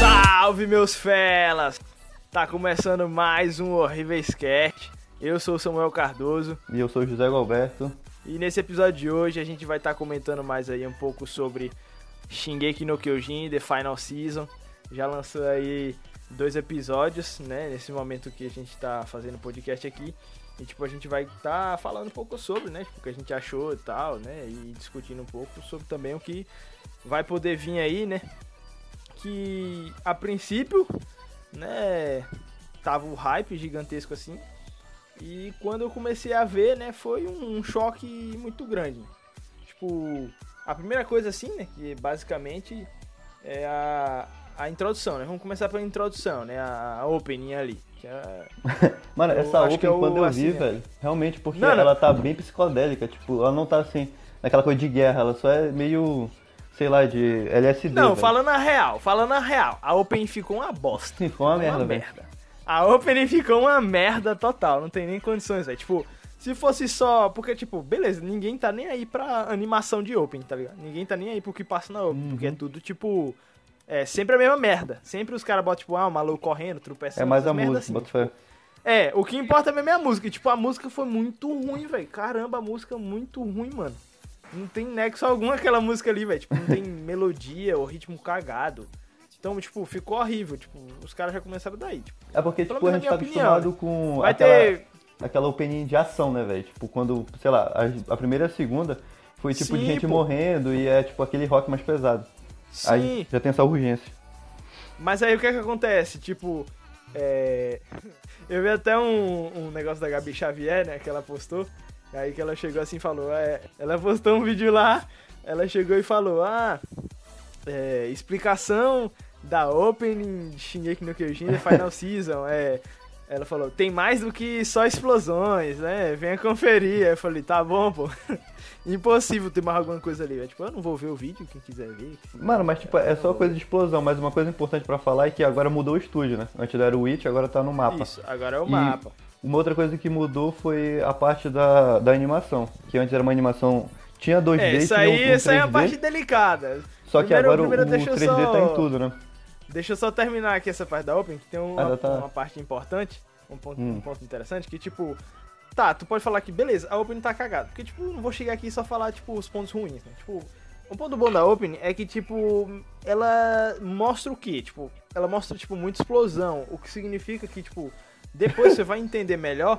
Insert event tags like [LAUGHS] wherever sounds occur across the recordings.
Salve meus felas! Tá começando mais um Horrível Sketch. Eu sou o Samuel Cardoso E eu sou o José Galberto. e nesse episódio de hoje a gente vai estar comentando mais aí um pouco sobre Shingeki no Kyojin The Final Season. Já lançou aí dois episódios, né, nesse momento que a gente tá fazendo podcast aqui. E tipo, a gente vai estar falando um pouco sobre, né, tipo, o que a gente achou e tal, né, e discutindo um pouco sobre também o que vai poder vir aí, né, que a princípio, né, tava o hype gigantesco assim. E quando eu comecei a ver, né, foi um, um choque muito grande. Tipo, a primeira coisa assim, né, que basicamente é a, a introdução, né? Vamos começar pela introdução, né, a, a opening ali. É, [LAUGHS] Mano, Eu essa acho que Open, é o quando eu assim, vi, né? velho, realmente, porque Não, não. ela tá bem psicodélica, tipo, ela não tá assim, naquela coisa de guerra, ela só é meio, sei lá, de LSD. Não, velho. falando a real, falando a real, a opening ficou uma bosta. Sim, foi uma merda, velho. A opening ficou uma merda total, não tem nem condições, velho. Tipo, se fosse só. Porque, tipo, beleza, ninguém tá nem aí pra animação de opening, tá ligado? Ninguém tá nem aí pro que passa na opening, Uhum. porque é tudo, tipo. É sempre a mesma merda. Sempre os caras botam, tipo, ah, o maluco correndo, tropeçando. É mais a música, assim, bota tipo. fé. É, o que importa mesmo é a música. E, tipo, a música foi muito ruim, velho. Caramba, a música é muito ruim, mano. Não tem nexo algum aquela música ali, velho. Tipo, não tem [LAUGHS] melodia ou ritmo cagado. Então, tipo, ficou horrível. Tipo, os caras já começaram daí. Tipo, É porque, tipo, a gente tá opinião, acostumado com vai aquela, ter. Aquela opening de ação, né, velho? Tipo, quando, sei lá, a, a primeira e a segunda foi tipo de Sim, gente pô. morrendo e é tipo aquele rock mais pesado. Sim, Aí já tem essa urgência. mas aí o que é que acontece? Tipo, é... [LAUGHS] Eu vi até um, um negócio da Gabi Xavier, né, que ela postou. Aí que ela chegou assim e falou, é... Ela postou um vídeo lá, ela chegou e falou, ah, é, explicação da opening de Shingeki no Kyojin The Final [LAUGHS] Season, é... Ela falou, tem mais do que só explosões, né? Venha conferir. Aí eu falei, tá bom, pô. [LAUGHS] Impossível ter mais alguma coisa ali. velho. Tipo, eu não vou ver o vídeo, quem quiser ver. Mano, mas tipo, é só coisa de explosão, mas uma coisa importante pra falar é que agora mudou o estúdio, né? Antes era o Witch, agora tá no mapa. Isso, agora é o E- mapa. Uma outra coisa que mudou foi a parte da, da animação. Que antes era uma animação. Tinha 2D, É, isso tinha aí, um, um isso aí é a 3D, parte delicada. Só que primeiro- agora o, o deixa eu 3D só- tá em tudo, né? Deixa eu só terminar aqui essa parte da Open, que tem uma, Ainda tá. uma parte importante, um ponto, Hum. um ponto interessante, que tipo, tá, tu pode falar que beleza, a Open tá cagada, porque tipo, não vou chegar aqui e só falar tipo os pontos ruins, né? Tipo, o ponto bom da Open é que tipo, ela mostra o quê? Tipo, ela mostra tipo muita explosão, o que significa que tipo, depois você vai entender melhor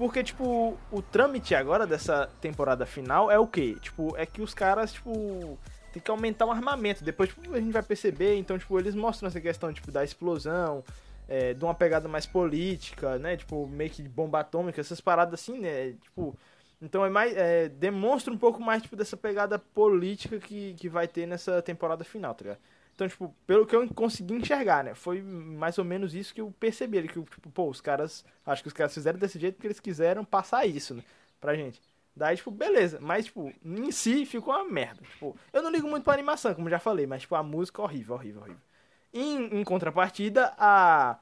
porque, tipo, o trâmite agora dessa temporada final é o quê? Tipo, é que os caras, tipo, tem que aumentar o armamento. Depois, tipo, a gente vai perceber. Então, tipo, eles mostram essa questão, tipo, da explosão, é, de uma pegada mais política, né? Tipo, meio que de bomba atômica, essas paradas assim, né? Tipo, então é mais. é, demonstra um pouco mais, tipo, dessa pegada política que, que vai ter nessa temporada final, tá ligado? Então, tipo, pelo que eu consegui enxergar, né? Foi mais ou menos isso que eu percebi. Que, tipo, pô, os caras. Acho que os caras fizeram desse jeito porque eles quiseram passar isso, né? Pra gente. Daí, tipo, beleza. Mas, tipo, em si ficou uma merda. Tipo, eu não ligo muito pra animação, como já falei, mas, tipo, a música horrível, horrível, horrível. Em, em contrapartida, a.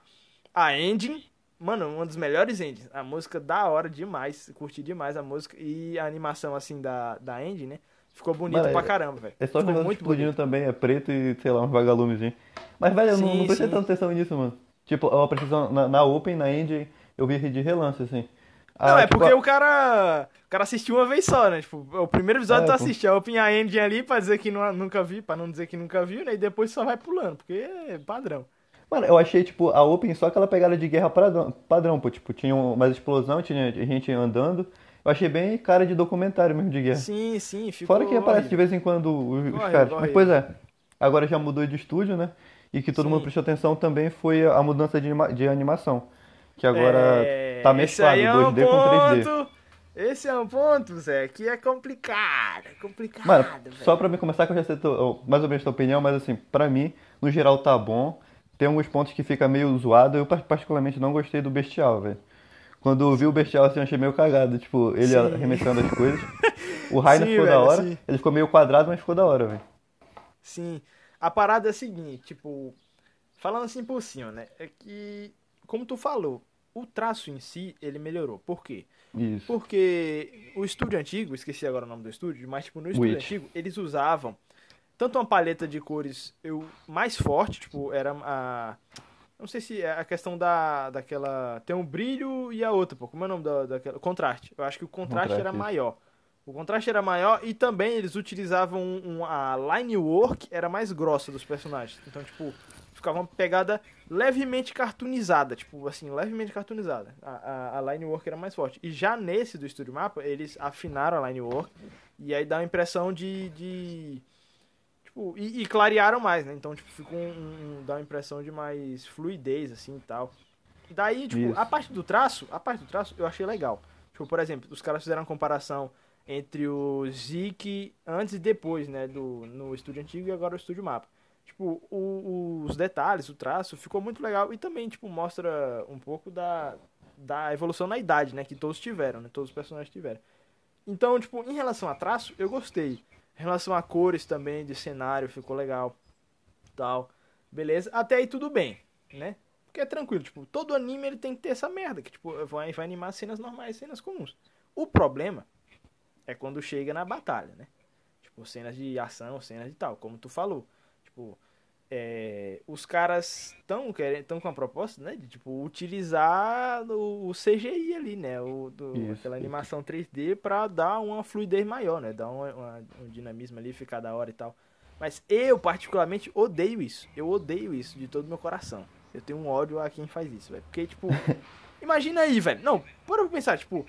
A engine. Mano, uma das melhores engines. A música da hora demais. Curti demais a música. E a animação, assim, da, da engine, né? Ficou bonito Mano, pra é- caramba, velho. É só Ficou muito explodindo bonito. também, é preto e, sei lá, uns vagalumezinhos. Mas, velho, eu não, Sim, não prestei sim. tanta atenção nisso, mano. Tipo, eu prestei atenção na, na Open, na Engine, eu vi de relance, assim. Não, Ah, é tipo, porque o cara. O cara assistiu uma vez só, né? Tipo, o primeiro episódio É, tu assiste a Open a Engine ali pra dizer que nu- nunca vi, pra não dizer que nunca viu, né? E depois só vai pulando, porque é padrão. Mano, eu achei, tipo, a Open só aquela pegada de guerra padrão, padrão pô. Tipo, tinha mais explosão, tinha gente andando. Eu achei bem cara de documentário mesmo de guerra. Sim, sim, ficou. Fora que aparece de vez em quando os, Horrível, caras. Mas, pois é, agora já mudou de estúdio, né? E que todo Sim. mundo prestou atenção também foi a mudança de, anima- de animação. Que agora É, tá esse mesclado é um 2D com 3D. ponto, Esse é um ponto, Zé, que é complicado. É complicado, Mano, velho. só pra me começar, que eu já sei tua- mais ou menos a tua opinião, mas assim, pra mim, no geral tá bom. Tem alguns pontos que fica meio zoado. Eu par- particularmente não gostei do Bestial, velho. Quando eu vi o Bestial assim, eu achei meio cagado. Tipo, ele Sim. arremessando as coisas. [LAUGHS] O Rainer Sim, ficou da velho, hora. sim. Ele ficou meio quadrado, mas ficou da hora, velho. Sim. A parada é a seguinte, tipo, falando assim por cima, né? É que, como tu falou, o traço em si, ele melhorou. Por quê? Isso. Porque o estúdio antigo, esqueci agora o nome do estúdio, mas tipo, no estúdio Witch. antigo, eles usavam tanto uma paleta de cores eu, mais forte, tipo, era a. Não sei se é a questão da, daquela. Tem um brilho e a outra, pô. Como é o nome da, daquela. Contraste. Eu acho que o contraste, Contraste, era maior. O contraste era maior e também eles utilizavam um, a line work era mais grossa dos personagens. Então, tipo, ficava uma pegada levemente cartoonizada, tipo, assim, levemente cartoonizada. A, a, a line work era mais forte. E já nesse do Estúdio Mapa, eles afinaram a line work e aí dá a impressão de. de tipo, e, e clarearam mais, né? Então, tipo, ficou um, um- dá uma impressão de mais fluidez, assim e tal. Daí, tipo, Isso. a parte do traço, a parte do traço eu achei legal. Tipo, por exemplo, os caras fizeram uma comparação entre o Zik antes e depois, né, do no estúdio antigo e agora o estúdio mapa. Tipo, o- os detalhes, o traço ficou muito legal e também, tipo, mostra um pouco da, da evolução na idade, né, que todos tiveram, né, todos os personagens tiveram. Então, tipo, em relação a traço, eu gostei. Em relação a cores também, de cenário, ficou legal. Tal. Beleza? Até aí tudo bem, né? Porque é tranquilo, tipo, todo anime ele tem que ter essa merda, que tipo, vai, vai animar cenas normais, cenas comuns. O problema é quando chega na batalha, né? Tipo, cenas de ação, cenas de tal, como tu falou. Tipo, é, os caras estão tão com a proposta, né? De, tipo, utilizar o, o CGI ali, né? O, do, Isso, aquela isso. animação 3D pra dar uma fluidez maior, né? Dar uma- uma- um dinamismo ali, ficar da hora e tal. Mas eu, particularmente, odeio isso. Eu odeio isso de todo meu coração. Eu tenho um ódio a quem faz isso, velho. Porque, tipo, [LAUGHS] imagina aí, velho. Não, bora pra pensar, tipo,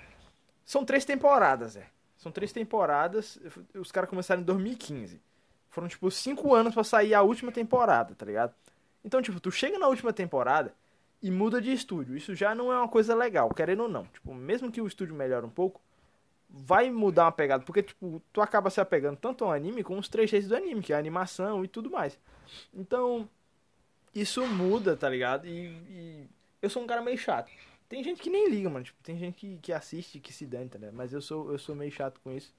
são três temporadas, velho. São três temporadas. Os caras começaram em 2015. Foram, tipo, cinco anos pra sair a última temporada, tá ligado? Então, tipo, tu chega na última temporada e muda de estúdio. Isso já não é uma coisa legal, querendo ou não. Tipo, mesmo que o estúdio melhore um pouco, vai mudar uma pegada. Porque, tipo, tu acaba se apegando tanto ao anime como os trechos do anime, que é a animação e tudo mais. Então, isso muda, tá ligado? E, e eu sou um cara meio chato. Tem gente que nem liga, mano. Tipo, tem gente que, que assiste, que se dane, tá ligado? Mas eu sou, eu sou meio chato com isso.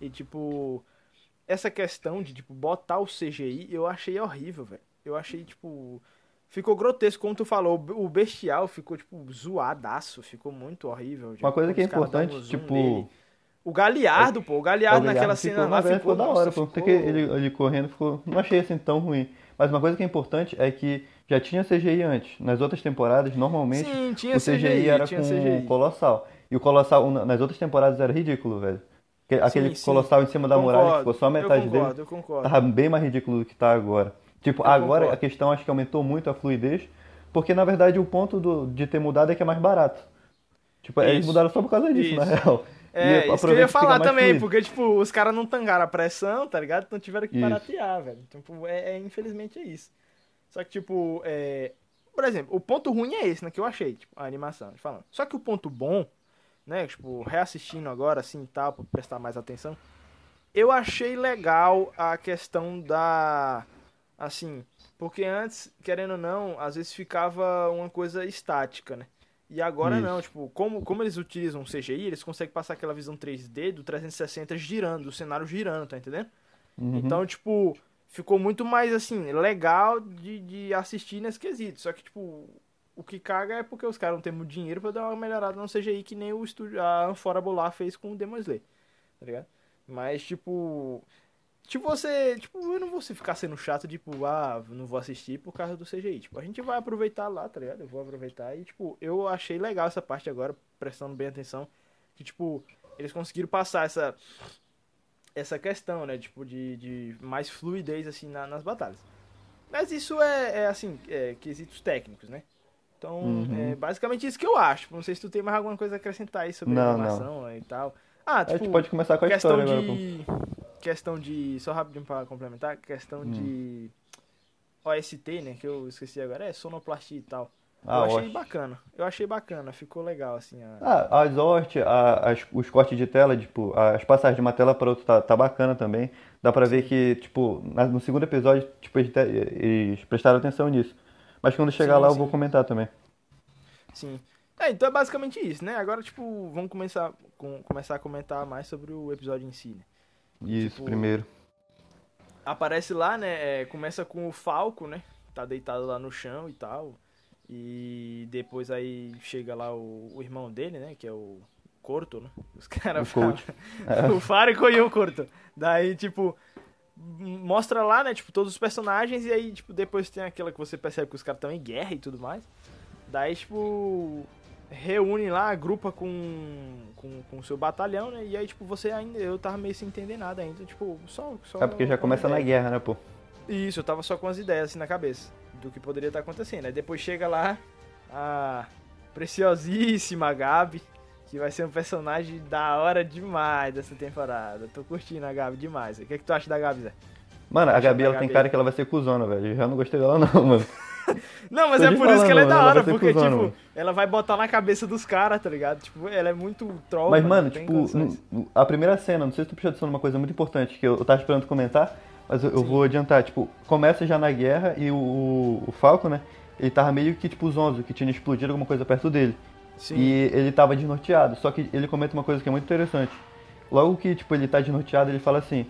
E, tipo, essa questão de, tipo, botar o CGI, eu achei horrível, velho. Eu achei, tipo. Ficou grotesco, como tu falou. O bestial ficou, tipo, zoadaço. Ficou muito horrível. Uma coisa Quando que é importante, tipo. nele. O Galeardo, pô. O Galeardo naquela Galhardo cena ficou, lá na verdade, ficou, ficou da nossa, hora, pô. ficou- ele, ele correndo ficou. Não achei assim tão ruim. Mas uma coisa que é importante é que já tinha CGI antes. Nas outras temporadas, normalmente, Sim, tinha o CGI, CGI, era com CGI. o Colossal. E o Colossal, na- nas outras temporadas, era ridículo, velho. Aquele- sim. Colossal em cima da muralha, que ficou só a metade eu dele. concordo, Eu concordo, Tava bem mais ridículo do que tá agora. Tipo, Eu agora concordo. a questão acho que aumentou muito a fluidez, porque na verdade o ponto do- de ter mudado é que é mais barato. Tipo, eles Isso. mudaram só por causa disso, na Isso. real. É, E isso que eu ia falar também, fluido. porque, tipo, os caras não tangaram a pressão, tá ligado? Então tiveram que Isso. baratear, velho. Então, tipo, é, é- infelizmente é isso. Só que, tipo, é... Por exemplo, o ponto ruim é esse, né, que eu achei, tipo, a animação, falando. Só que o ponto bom, né, tipo, reassistindo agora, assim, tal, pra prestar mais atenção, eu achei legal a questão da... Assim, porque antes, querendo ou não, às vezes ficava uma coisa estática, né? E agora Isso. não, tipo, como, como eles utilizam o CGI, eles conseguem passar aquela visão 3D do 360 girando, o cenário girando, tá entendendo? Uhum. Então, tipo, ficou muito mais, assim, legal de, de assistir nesse quesito. Só que, tipo, o que caga é porque os caras não têm muito dinheiro pra dar uma melhorada no CGI que nem o estúdio, a Unforable lá fez com o Demon Slayer, tá ligado? Mas, tipo... Tipo, você... Tipo, eu não vou ficar sendo chato, tipo, ah, não vou assistir por causa do CGI. Tipo, a gente vai aproveitar lá, tá ligado? Eu vou aproveitar e, tipo, eu achei legal essa parte agora, prestando bem atenção. Que, tipo, eles conseguiram passar essa... Essa questão, né? Tipo, de, de mais fluidez, assim, na- nas batalhas. Mas isso é, é assim, é, quesitos técnicos, né? Então, Uhum. é basicamente isso que eu acho. Não sei se tu tem mais alguma coisa a acrescentar aí sobre a Não, animação e tal. Ah, A tipo, gente pode começar com a questão história agora. pô. de questão de só rapidinho para complementar questão Hum. de OST né que eu esqueci agora é sonoplastia e tal Ah, eu achei ótimo. bacana eu achei bacana ficou legal assim a... Ah, as ort, a- as- os cortes de tela, tipo, as passagens de uma tela para outra tá, tá bacana também. Dá pra ver que, tipo, no segundo episódio, tipo, eles, eles prestaram atenção nisso. Mas quando chegar Sim, lá eu sim. vou comentar também. sim é, então é basicamente isso né agora tipo vamos começar com, começar a comentar mais sobre o episódio em si né? Isso, Tipo, primeiro. aparece lá, né? é, começa com o Falco, né? Tá deitado lá no chão e tal. E depois aí chega lá o, o irmão dele, né? Que é o Corto, né? Os [LAUGHS] caras falam. É. o Fárico e o Corto. Daí, tipo, mostra lá, né? Tipo, todos os personagens. E aí, tipo, depois tem aquela que você percebe que os caras estão em guerra e tudo mais. Daí, tipo, reúne lá, agrupa com, com, com o seu batalhão, né? E aí, tipo, você ainda. Eu tava meio sem entender nada ainda. Tipo, só. só É porque já com começa na ideia. guerra, né, pô? Isso, eu tava só com as ideias assim na cabeça do que poderia estar acontecendo. Aí depois chega lá a preciosíssima Gabi, que vai ser um personagem da hora demais dessa temporada. Tô curtindo a Gabi demais. O que, é que tu acha da Gabi, Zé? Mano, a Gabi, ela tem Gabi- cara que ela vai ser cuzona, velho. Eu já não gostei dela, [LAUGHS] não, mano. [LAUGHS] Não, mas Tô é por isso que ela é falando, da hora, porque, cuzona, tipo, mano. ela vai botar na cabeça dos caras, tá ligado? Tipo, ela é muito troll, Mas, mano, tem tipo, no- a primeira cena, não sei se tu atenção numa coisa muito importante, que eu, eu tava esperando comentar, mas eu, eu vou adiantar. Tipo, começa já na guerra e o, o, o Falco, né? Ele tava meio que, tipo, zonzo, que tinha explodido alguma coisa perto dele. Sim. E ele tava desnorteado. Só que ele comenta uma coisa que é muito interessante. Logo que, tipo, ele tá desnorteado, ele fala assim,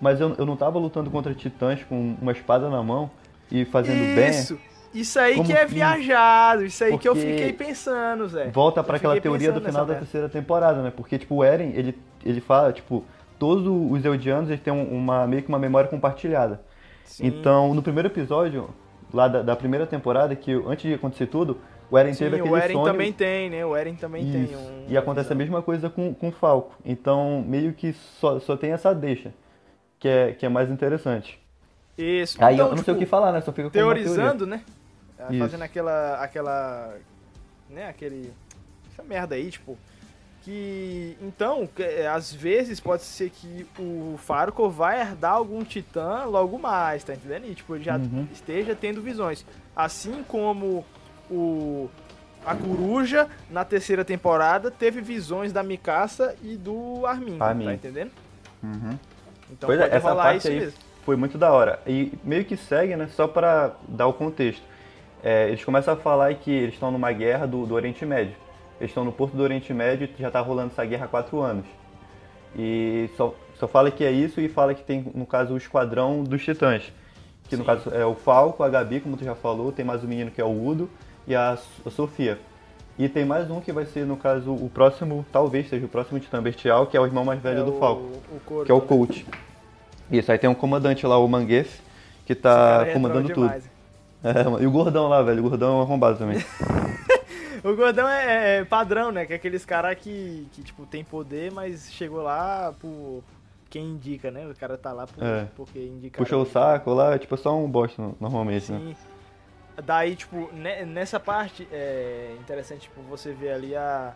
mas eu, eu não tava lutando contra titãs com uma espada na mão e fazendo bem. Isso! Isso aí Como que é que- viajado, isso aí que eu Porque fiquei pensando, Zé. volta pra Eu aquela teoria do final da terceira temporada, né? Porque, tipo, o Eren, ele, ele fala, tipo, todos os Eldianos eles têm um- uma, meio que uma memória compartilhada. Sim. Então, no primeiro episódio, lá da, da primeira temporada, que antes de acontecer tudo, o Eren Sim, teve aquele o Eren sonho... também tem, né? O Eren também tem Isso. um. E acontece a mesma coisa com, com o Falco. Então, meio que só, só tem essa deixa, que é, que é mais interessante. Isso. Aí então, eu não sei o tipo, que falar, né? Só fica teorizando, né? Ah, Isso. Fazendo aquela. aquela. né, aquele. Essa merda aí, tipo. Que. Então, é, às vezes pode ser que o Farco vai herdar algum titã logo mais, tá entendendo? E tipo, ele já Uhum. esteja tendo visões. Assim como o. A coruja, na terceira temporada, teve visões da Mikasa e do Armin, Armin. tá entendendo? Uhum. Então Pois é, pode essa rolar parte isso aí mesmo. foi muito da hora. E meio que segue, né? Só pra dar o contexto. É, eles começam a falar que eles estão numa guerra do, do Oriente Médio. Eles estão no porto do Oriente Médio e já tá rolando essa guerra há quatro anos. E só, só fala que é isso e fala que tem, no caso, o Esquadrão dos Titãs. Que no Sim. caso é o Falco, a Gabi, como tu já falou, tem mais um menino que é o Udo e a, a Sofia. E tem mais um que vai ser, no caso, o próximo, talvez seja o próximo Titã Bestial, que é o irmão mais velho É do Falco o Corto, que é o né? coach. Isso, aí tem um comandante lá, o Manguef, que tá é comandando troll tudo. É, e o gordão lá, velho, o gordão é arrombado também. [LAUGHS] O gordão é, é padrão, né? Que é aqueles caras que, que, tipo, tem poder, mas chegou lá por quem indica, né? O cara tá lá por, É. porque indica. Puxou o saco lá, tipo, é só um bosta normalmente, né? Daí, tipo, ne- nessa parte é interessante, tipo, você ver ali a,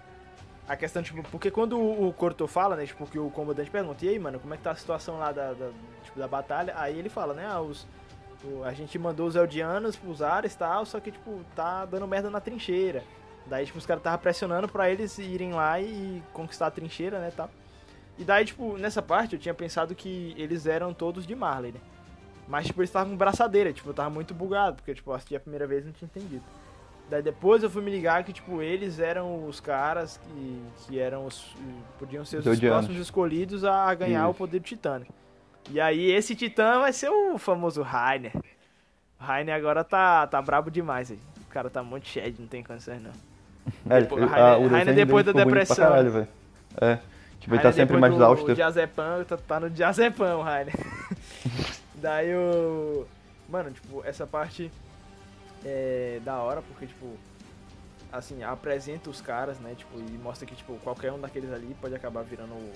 a questão, tipo, porque quando o, Corto fala, né, tipo, que o comandante pergunta, e aí, mano, como é que tá a situação lá da, da, tipo, da batalha? Aí ele fala, né, ah, os, o- a gente mandou os Eldianos pros ares e tal, só que, tipo, tá dando merda na trincheira. Daí, tipo, os caras estavam pressionando pra eles irem lá e conquistar a trincheira, né, tal. E daí, tipo, nessa parte eu tinha pensado que eles eram todos de Marley, né? Mas, tipo, eles estavam com braçadeira, tipo, eu tava muito bugado, porque, tipo, eu assisti a primeira vez e não tinha entendido. Daí depois eu fui me ligar que, tipo, eles eram os caras que, que eram os. podiam ser os Os Eldianos. próximos escolhidos a ganhar o Isso. poder do Titã. né? E aí esse Titã vai ser o famoso Rainer. O Rainer agora tá, tá brabo demais aí. O cara tá muito shed, não tem condições não. É, Depois- Rainer- a- o Rainer desenho depois da depressão, caralho, velho. É. Tipo, ele tá Rainer sempre mais do, austero. O Diazepam, tá, tá no Diazepam, o Rainer. [LAUGHS] Daí o. Mano, tipo, essa parte é da hora, porque, tipo, assim, apresenta os caras, né? Tipo, e mostra que, tipo, qualquer um daqueles ali pode acabar virando o,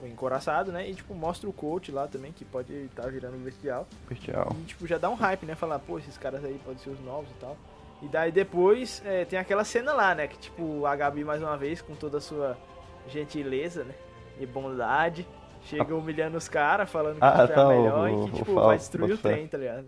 o, o encoraçado, né? E, tipo, mostra o coach lá também, que pode estar virando o bestial. Bestial. E, tipo, já dá um hype, né? Falar, pô, esses caras aí podem ser os novos e tal. E daí depois é, tem aquela cena lá, né? Que, tipo, a Gabi, mais uma vez, com toda a sua gentileza, né? E bondade, chega [LAUGHS] humilhando os caras, falando que Ah, é tá, a o- melhor e o que, tipo, vai destruir o trem, tá ligado?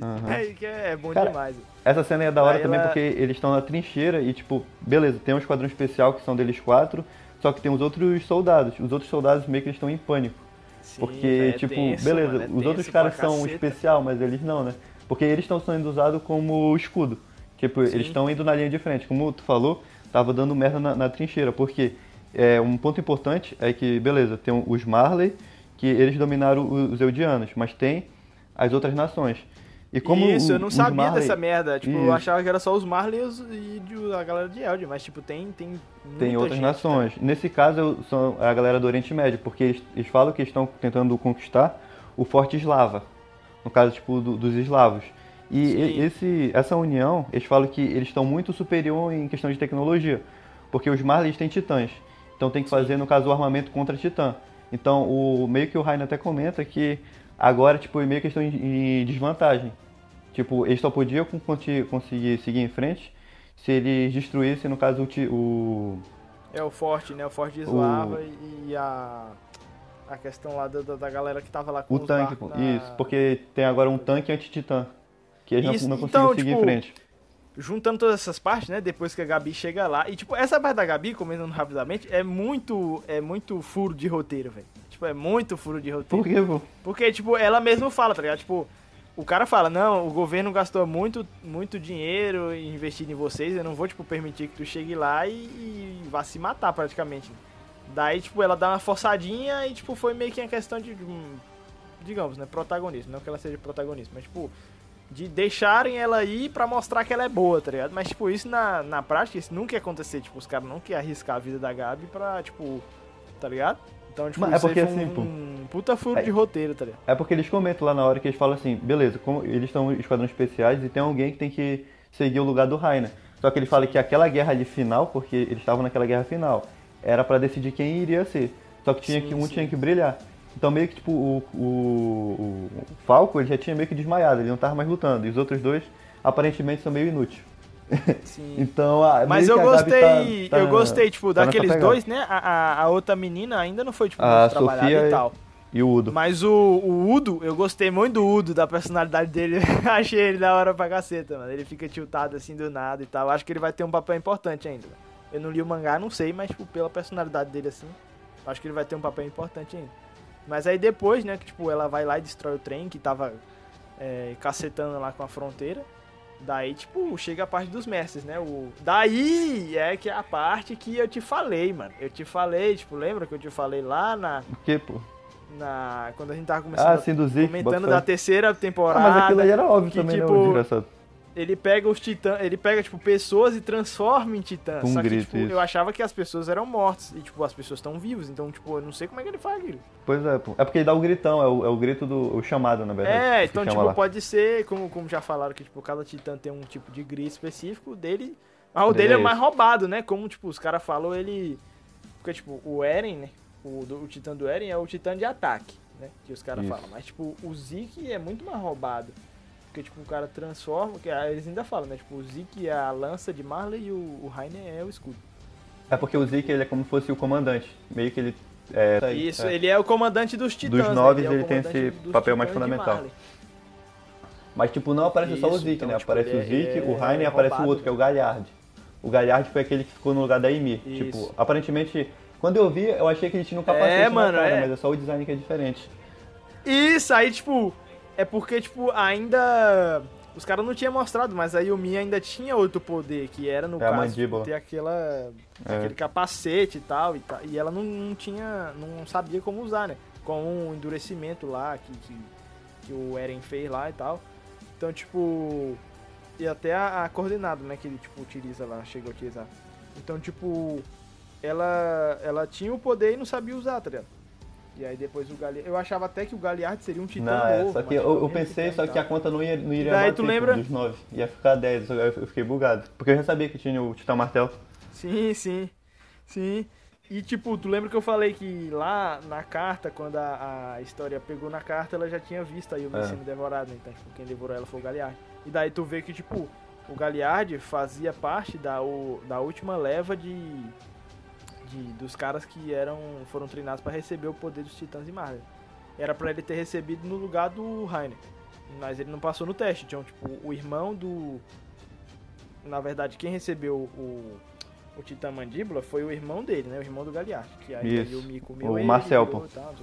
Aham. [LAUGHS] É, que é, é bom Cara, demais. Essa cena é da hora Daí também ela- porque eles estão na trincheira e, tipo, beleza, tem um esquadrão especial que são deles quatro, só que tem os outros soldados. Os outros soldados meio que eles estão em pânico. Sim, Porque, é tipo, tenso, beleza, mano, é os outros caras são especial, mas eles não, né? Porque eles estão sendo usados como escudo. Tipo, Sim. eles estão indo na linha de frente. Como tu falou, tava dando merda na, na trincheira. Porque é, um ponto importante é que, beleza, tem os Marley que eles dominaram os Eldianos, mas tem as outras nações. E como Isso, eu não sabia Marley- dessa merda. Tipo, eu Isso. achava que era só os Marley e a galera de Eld, mas tipo, tem tem Tem outras gente, nações. Nesse caso, eu- são a galera do Oriente Médio, porque eles, eles falam que estão tentando conquistar o Forte Eslava. No caso, tipo, do- dos eslavos. E Sim. esse, essa união, eles falam que eles estão muito superior em questão de tecnologia. Porque os Marleys têm titãs. Então tem que fazer, no caso, o armamento contra titã. Então, o, meio que o Rainer até comenta que agora, tipo, meio que estão em, em desvantagem. Tipo, eles só podiam conseguir seguir em frente se eles destruíssem, no caso, o, o, É o forte, né? O forte de Eslava e, a a questão lá da, da, galera que tava lá com O tanque, na- Isso, porque tem agora um tanque anti-titã. Que eles não- Isso, não, conseguiram então, seguir tipo, em frente. Juntando todas essas partes, né? Depois que a Gabi chega lá. E, tipo, essa parte da Gabi, comentando rapidamente, é muito. É muito furo de roteiro, velho. Tipo, é muito furo de roteiro. Por quê, pô? Porque, tipo, ela mesma fala, tá ligado? Tipo, o cara fala, não, o governo gastou muito, muito dinheiro investindo em vocês, eu não vou, tipo, permitir que tu chegue lá e, e vá se matar praticamente. Daí, tipo, ela dá uma forçadinha e, tipo, foi meio que uma questão de, digamos, né, protagonismo. Não que ela seja protagonista, mas, tipo, de deixarem ela ir pra mostrar que ela é boa, tá ligado? Mas, tipo, isso na, na prática, isso nunca ia acontecer. Tipo, os caras não querem arriscar a vida da Gabi pra, tipo, tá ligado? Então, tipo, Mas é porque assim, pô, um puta furo é- de roteiro, tá ligado? É porque eles comentam lá na hora que eles falam assim, beleza, como eles estão em esquadrões especiais e tem alguém que tem que seguir o lugar do Rainer. Só que ele fala que aquela guerra ali final, porque eles estavam naquela guerra final, era pra decidir quem iria ser. Só que tinha Sim, que um sim. tinha que brilhar. Então meio que tipo o, o, o Falco ele já tinha meio que desmaiado, ele não tava mais lutando. E os outros dois aparentemente são meio inúteis. [LAUGHS] Sim. Então, a, Mas eu Gabi gostei, tá- tá- eu gostei, tipo, tá daqueles dois, né? A, a, a outra menina ainda não foi, tipo, A muito trabalhada Sofia e e- tal. E o Udo. Mas o, o Udo, eu gostei muito do Udo, da personalidade dele. [LAUGHS] Achei ele da hora pra caceta, mano. Ele fica tiltado assim do nada e tal. Acho que ele vai ter um papel importante ainda. Eu não li o mangá, não sei, mas, tipo, pela personalidade dele assim, acho que ele vai ter um papel importante ainda. Mas aí depois, né, que, tipo, ela vai lá e destrói o trem que tava é, cacetando lá com a fronteira. Daí, tipo, chega a parte dos mestres, né? O... Daí é que é a parte que eu te falei, mano. Eu te falei, tipo, lembra que eu te falei lá na. O quê, pô? na quando a gente tava começando Ah, sim, do Zeke. comentando da terceira Ah, temporada. mas aquilo aí era óbvio que, também, né, tipo, desgraçado. Ele pega os titãs, ele pega, tipo, pessoas e transforma em titãs. Um Só que, grito, tipo, isso. eu achava que as pessoas eram mortas. E, tipo, as pessoas estão vivas. Então, tipo, eu não sei como é que ele faz aquilo. Pois é, pô. É porque ele dá o gritão, é o, é o grito do o chamado, na verdade. É, que então, tipo, lá. pode ser, como, como já falaram, que, tipo, cada titã tem um tipo de grito específico dele. Mas o Dele é é mais roubado, né? Como, tipo, os caras falam, ele... Porque, tipo, o Eren, né? O, do- o titã do Eren é o titã de ataque, né? Que os caras falam. Mas, tipo, o Zeke é muito mais roubado. Porque, tipo, o cara transforma... Que, eles ainda falam, né? Tipo, o Zeke é a lança de Marley e o, o Rainer é o escudo. É porque o Zeke ele é como se fosse o comandante. Meio que ele. É, tá aí, Isso, é. ele é o comandante dos titãs. Dos né? nove, é o ele tem esse papel mais fundamental. Mas, tipo, não aparece só o Isso, Zeke, então, né? tipo, aparece ele o é- Zeke, o é Rainer e aparece o outro, que é o Galhard. O Galhard foi aquele que ficou no lugar da Ymir. Isso. Tipo, aparentemente, quando eu vi, eu achei que ele tinha um capacete É, na mano, cara, é. mas é só o design que é diferente. Isso, aí, tipo, é porque, tipo, ainda. Os caras não tinham mostrado, mas a Yumi ainda tinha outro poder, que era, no É caso, ter aquela. É. aquele capacete e tal, e tal. E ela não, não tinha. não sabia como usar, né? Com um endurecimento lá que, que, que o Eren fez lá e tal. Então, tipo. E até a, a coordenada, né, que ele, tipo, utiliza lá, chega a utilizar. Então, tipo. Ela, ela tinha o poder e não sabia usar, tá ligado? E aí depois o Galiard. Eu achava até que o Galiard seria um titã Não, é, novo. só que eu, eu pensei só que a conta não, ia, não iria daí bater lembra? dos nove. Ia ficar 10, eu eu fiquei bugado. Porque eu já sabia que tinha o Titã Martelo. Sim, sim. Sim. E tipo, tu lembra que eu falei que lá na carta, quando a, a história pegou na carta, ela já tinha visto aí o É. sendo devorado, né? Então, tipo, quem devorou ela foi o Galiard. E daí tu vê que, tipo, o Galiard fazia parte da, o, da última leva de, de. dos caras que eram. foram treinados pra receber o poder dos titãs de Marvel. Era pra ele ter recebido no lugar do Rainer. Mas ele não passou no teste. Então, tipo, o irmão do. Na verdade, quem recebeu o, o Titã Mandíbula foi o irmão dele, né? O irmão do Galiard. Que aí Isso. o Mi comeu O ele, Marcel, pô. e tal.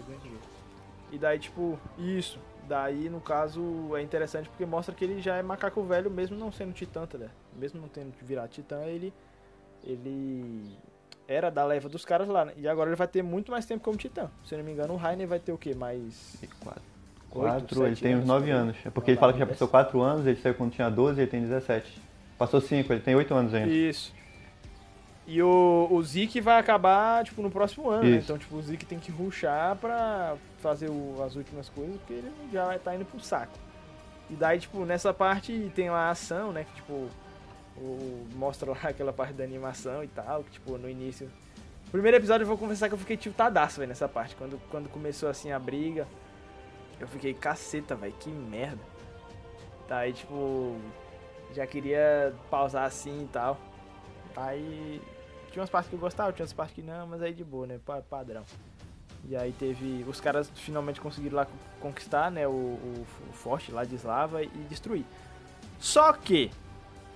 E daí, tipo, isso. Daí, no caso, é interessante porque mostra que ele já é macaco velho, mesmo não sendo titã, tá ligado? Mesmo não tendo virado titã, ele. Ele. Era da leva dos caras lá, né? E agora ele vai ter muito mais tempo como titã. Se eu não me engano, o Rainer vai ter o quê? Mais. Quatro. Oito, Quatro, ele tem uns anos, 9 por aí. anos. É porque ele fala que já passou 4 anos, ele saiu quando tinha 12 ele tem 17. Passou 5, ele tem 8 anos ainda. Isso. E o, o Zeke vai acabar, tipo, no próximo ano, né? Então, tipo, o Zeke tem que ruxar pra fazer o- as últimas coisas, porque ele já vai estar indo pro saco. E daí, tipo, nessa parte tem lá a ação, né? Que, tipo, mostra lá [LAUGHS] aquela parte da animação e tal, que, tipo, no início... Primeiro episódio eu vou confessar que eu fiquei tiltadaço, velho, nessa parte. Quando, quando começou, assim, a briga, eu fiquei, caceta, velho, que merda. Daí, tipo, já queria pausar assim e tal. Aí tinha umas partes que eu gostava, tinha umas partes que não, mas aí de boa, né? Pa- Padrão. E aí teve. Os caras finalmente conseguiram lá conquistar, né? O, o, o forte lá de Slava e destruir. Só que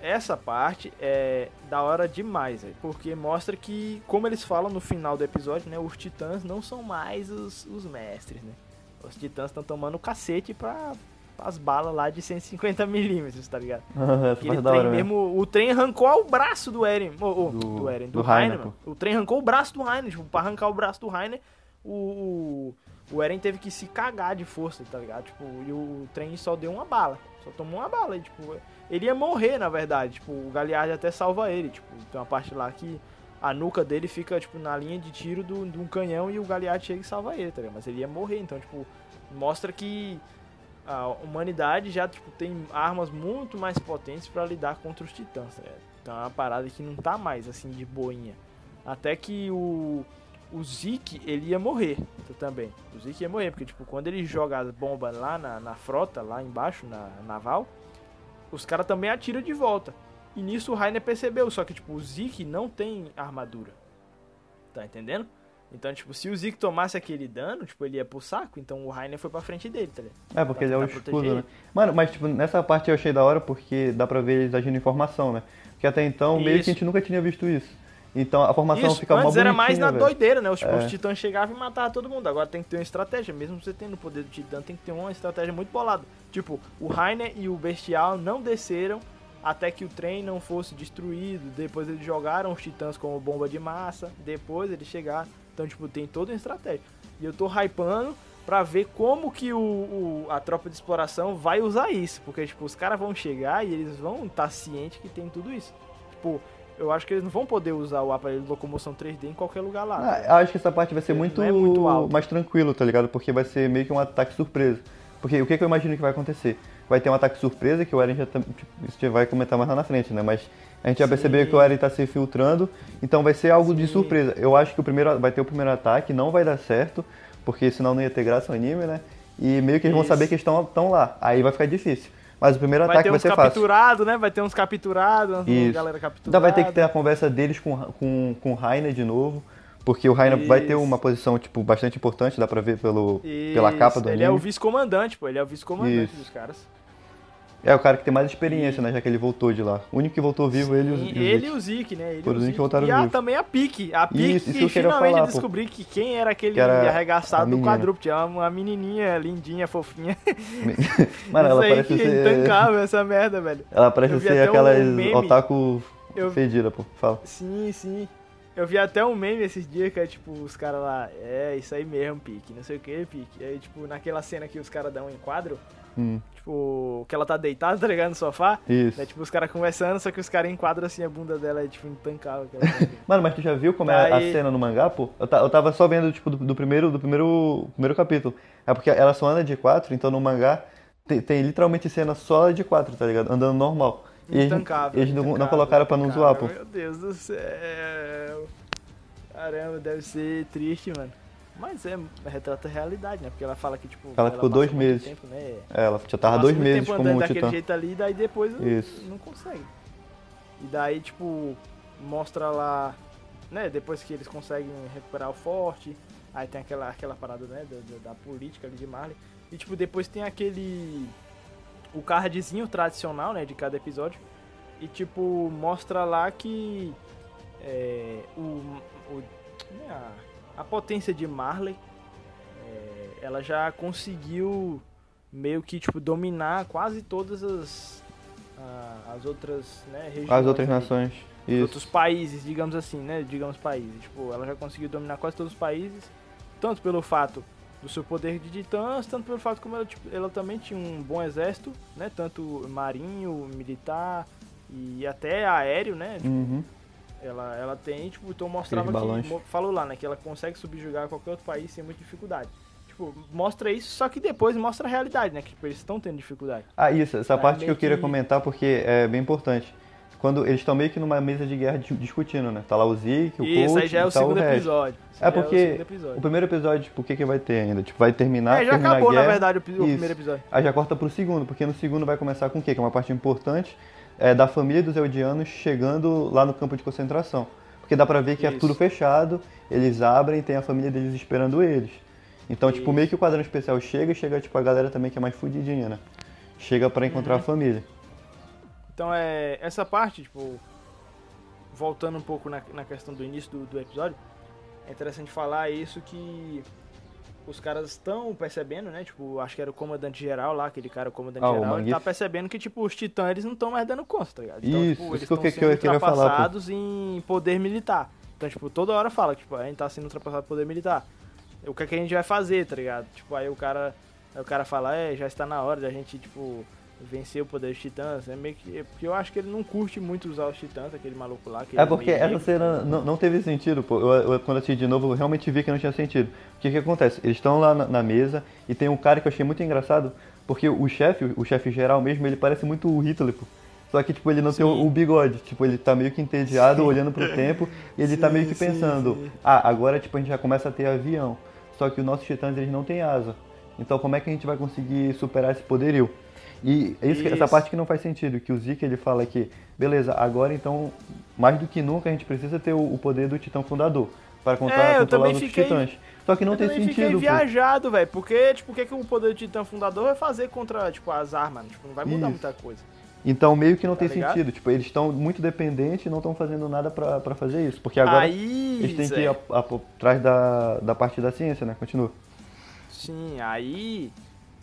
essa parte é da hora demais, velho, porque mostra que, como eles falam no final do episódio, né? Os titãs não são mais os, os mestres, né? Os titãs estão tomando cacete pra as balas lá de 150mm, tá ligado? [LAUGHS] Aquele é trem hora mesmo. mesmo, o trem arrancou o braço do Eren, ô, do, Do- Eren, do, do. O trem arrancou o braço do Rainer, tipo, pra arrancar o braço do Rainer, o, o, o Eren teve que se cagar de força, tá ligado? Tipo, e o trem só deu uma bala, só tomou uma bala, e, tipo, ele ia morrer, na verdade, tipo, o Galliard até salva ele, tipo, tem uma parte lá que a nuca dele fica, tipo, na linha de tiro de um canhão e o Galliard chega e salva ele, tá ligado? Mas ele ia morrer, então, tipo, mostra que a humanidade já tipo, tem armas muito mais potentes pra lidar contra os titãs. Tá ligado? Então é uma parada que não tá mais assim de boinha. Até que o, o Zeke, ele ia morrer também. O Zeke ia morrer, porque tipo, quando ele joga as bombas lá na, na frota, lá embaixo, na naval, os caras também atiram de volta. E nisso o Rainer percebeu, só que tipo, o Zeke não tem armadura. Tá entendendo? Então, tipo, se o Zeke tomasse aquele dano, tipo, ele ia pro saco, então o Rainer foi pra frente dele, tá ligado? É, porque ele é o escudo, né? Mano, mas tipo, nessa parte eu achei da hora porque dá pra ver eles agindo em formação, né? Porque até então, meio Isso. que a gente nunca tinha visto isso. Então a formação Isso, fica antes era mais na velho. doideira, né? Os, É. os titãs chegavam e matavam todo mundo. Agora tem que ter uma estratégia. Mesmo você tendo o poder do titã, tem que ter uma estratégia muito bolada. Tipo, o Rainer e o Bestial não desceram até que o trem não fosse destruído. Depois eles jogaram os titãs como bomba de massa. Depois eles chegaram. Então, tipo, tem toda uma estratégia. E eu tô hypando pra ver como que o, o- a tropa de exploração vai usar isso. Porque, tipo, os caras vão chegar e eles vão estar cientes que tem tudo isso. Tipo, eu acho que eles não vão poder usar o aparelho de locomoção 3D em qualquer lugar lá. Ah, eu acho que essa parte vai ser muito, é muito mais tranquilo, tá ligado? Porque vai ser meio que um ataque surpresa. Porque o que, que eu imagino que vai acontecer? Vai ter um ataque surpresa, que o Eren já tá, tipo, vai comentar mais lá na frente, né? Mas a gente já Sim. percebeu que o Eren tá se filtrando, então vai ser algo de Sim. surpresa. Eu acho que o primeiro vai ter o primeiro ataque, não vai dar certo, porque senão não ia ter graça o anime, né? E meio que eles vão Isso. saber que estão tão lá. Aí vai ficar difícil. Mas o primeiro vai ataque ter vai uns ser fácil. capturados, né? Vai ter uns capturados, Isso. galera capturada. Então vai ter que ter a conversa deles com, com, com o Rainer de novo. Porque o Rainer vai ter uma posição, tipo, bastante importante, dá pra ver pelo, pela capa do Ele anime. é o vice-comandante, pô. Ele é o vice-comandante dos caras. É o cara que tem mais experiência, né? Já que ele voltou de lá. O único que voltou vivo, ele e o Sim, e o ele e o Zeke, né? Ele e Foram os que voltaram e vivos. também a Pique. A Pique Isso, isso que finalmente falar, pô. descobri que quem era aquele Que era arregaçado do quadrúpede. Uma, menininha lindinha, fofinha. [LAUGHS] Mano, ela parece que é ser. intancável, essa merda, velho. Ela parece ser até um otaku Eu- fedida, pô. Fala. Sim, sim. Eu vi até um meme esses dias que é tipo, os caras lá, é isso aí mesmo, pique, não sei o que, pique. E aí, tipo, naquela cena que os caras dão um enquadro, Hum, tipo, que ela tá deitada, tá ligado, no sofá. isso. É tipo, os caras conversando, só que os caras enquadram assim a bunda dela, é tipo, intancável. [LAUGHS] Mano, mas tu já viu como é a cena no mangá, pô? Eu, eu tava só vendo, tipo, do, do primeiro, do primeiro, primeiro capítulo. É porque ela só anda de quatro, então no mangá tem, tem literalmente cena só de quatro, tá ligado? Andando normal. E Intancável. eles não, não colocaram pra não zoar, pô. Meu Deus do céu. Caramba, deve ser triste, mano. Mas é, retrata a realidade, né? Porque ela fala que, tipo, Ela ficou dois meses. Tempo, né? É, ela já tava Passa dois meses tempo como um daquele titã. jeito ali, daí depois não- Isso. não consegue. E daí, tipo, mostra lá, né, depois que eles conseguem recuperar o forte, aí tem aquela, aquela parada, né, da, da- da política ali de Marley. E, tipo, depois tem aquele, o cardzinho tradicional, né, de cada episódio. E, tipo, mostra lá que é, o, o- né, a, a potência de Marley, é, ela já conseguiu meio que, tipo, dominar quase todas as, a- as outras, né, regiões. As outras nações. Outros países, digamos assim, né? Digamos países. Tipo, ela já conseguiu dominar quase todos os países, tanto pelo fato do seu poder de titãs, tanto pelo fato como ela, tipo, ela também tinha um bom exército, né? Tanto marinho, militar e até aéreo, né? Tipo, Uhum. Ela, ela tem, tipo, então mostrava que. Falou lá, né? Que ela consegue subjugar qualquer outro país sem muita dificuldade. Tipo, mostra isso, só que depois mostra a realidade, né? Que tipo, eles estão tendo dificuldade. Ah, isso, essa É, parte que eu queria que- comentar porque é bem importante. Quando eles estão meio que numa mesa de guerra dis- discutindo, né? Tá lá o Zeke, o isso, Colt aí já é o tá o segundo Red. episódio. Isso É o porque segundo o episódio. primeiro episódio, tipo, o que que vai ter ainda? Tipo, vai terminar, É, já terminar acabou, a guerra. na verdade, o, o primeiro episódio. Aí já corta pro segundo, porque no segundo vai começar com o quê? Que é uma parte importante é, da família dos Eldianos chegando lá no campo de concentração. Porque dá pra ver que é Isso. tudo fechado, eles abrem, tem a família deles esperando eles. Então, tipo, Isso. meio que o quadrão especial chega e chega, tipo, a galera também que é mais fudidinha, né? Chega pra encontrar Uhum. a família. Então é. Essa parte, tipo. Voltando um pouco na, na questão do início do, do episódio, é interessante falar isso que os caras estão percebendo, né? Tipo, acho que era o comandante geral lá, aquele cara, o comandante Ah, o geral, ele tá percebendo que, tipo, os titãs eles não estão mais dando conta, tá ligado? Então, Isso, tipo, eles estão que- sendo que eu queria falar, ultrapassados em poder militar. Então, tipo, toda hora fala que, tipo, a gente tá sendo ultrapassado por poder militar. O que, é que a gente vai fazer, tá ligado? Tipo, aí o cara. Aí o cara fala, é, já está na hora da gente, tipo, vencer o poder dos titãs. É meio que. Porque eu acho que ele não curte muito usar os titãs, aquele maluco lá. que ele É porque essa negro. cena não, não teve sentido, pô. Eu, eu- quando assisti de novo, eu realmente vi que não tinha sentido. O que que acontece? Eles estão lá na, na mesa e tem um cara que eu achei muito engraçado, porque o chefe, o chefe geral mesmo, ele parece muito o Hitler, pô. Só que, tipo, ele não tem o, Sim. o bigode. Tipo, ele tá meio que entediado, olhando pro tempo, e ele tá Sim, meio que [LAUGHS] sim, pensando, sim. ah, agora, tipo, a gente já começa a ter avião. Só que os nossos titãs, eles não têm asa. Então, como é que a gente vai conseguir superar esse poderio? E é isso, que- essa Isso. parte que não faz sentido, que o Zeke ele fala que, beleza, agora então, mais do que nunca, a gente precisa ter o, o poder do Titã Fundador para contra, É, controlar os fiquei- titãs. Só que não eu tem fiquei sentido, pô. viajado, velho. Porque, tipo, o que, que o poder do titã fundador vai fazer contra, tipo, as armas? Tipo, não vai mudar Isso. muita coisa. Então meio que não Tá tem ligado? sentido. Tipo, eles estão muito dependentes e não estão fazendo nada pra fazer isso. Porque agora aí, eles têm que Zé, ir a- a- atrás da, da parte da ciência, né? Continua. Sim, aí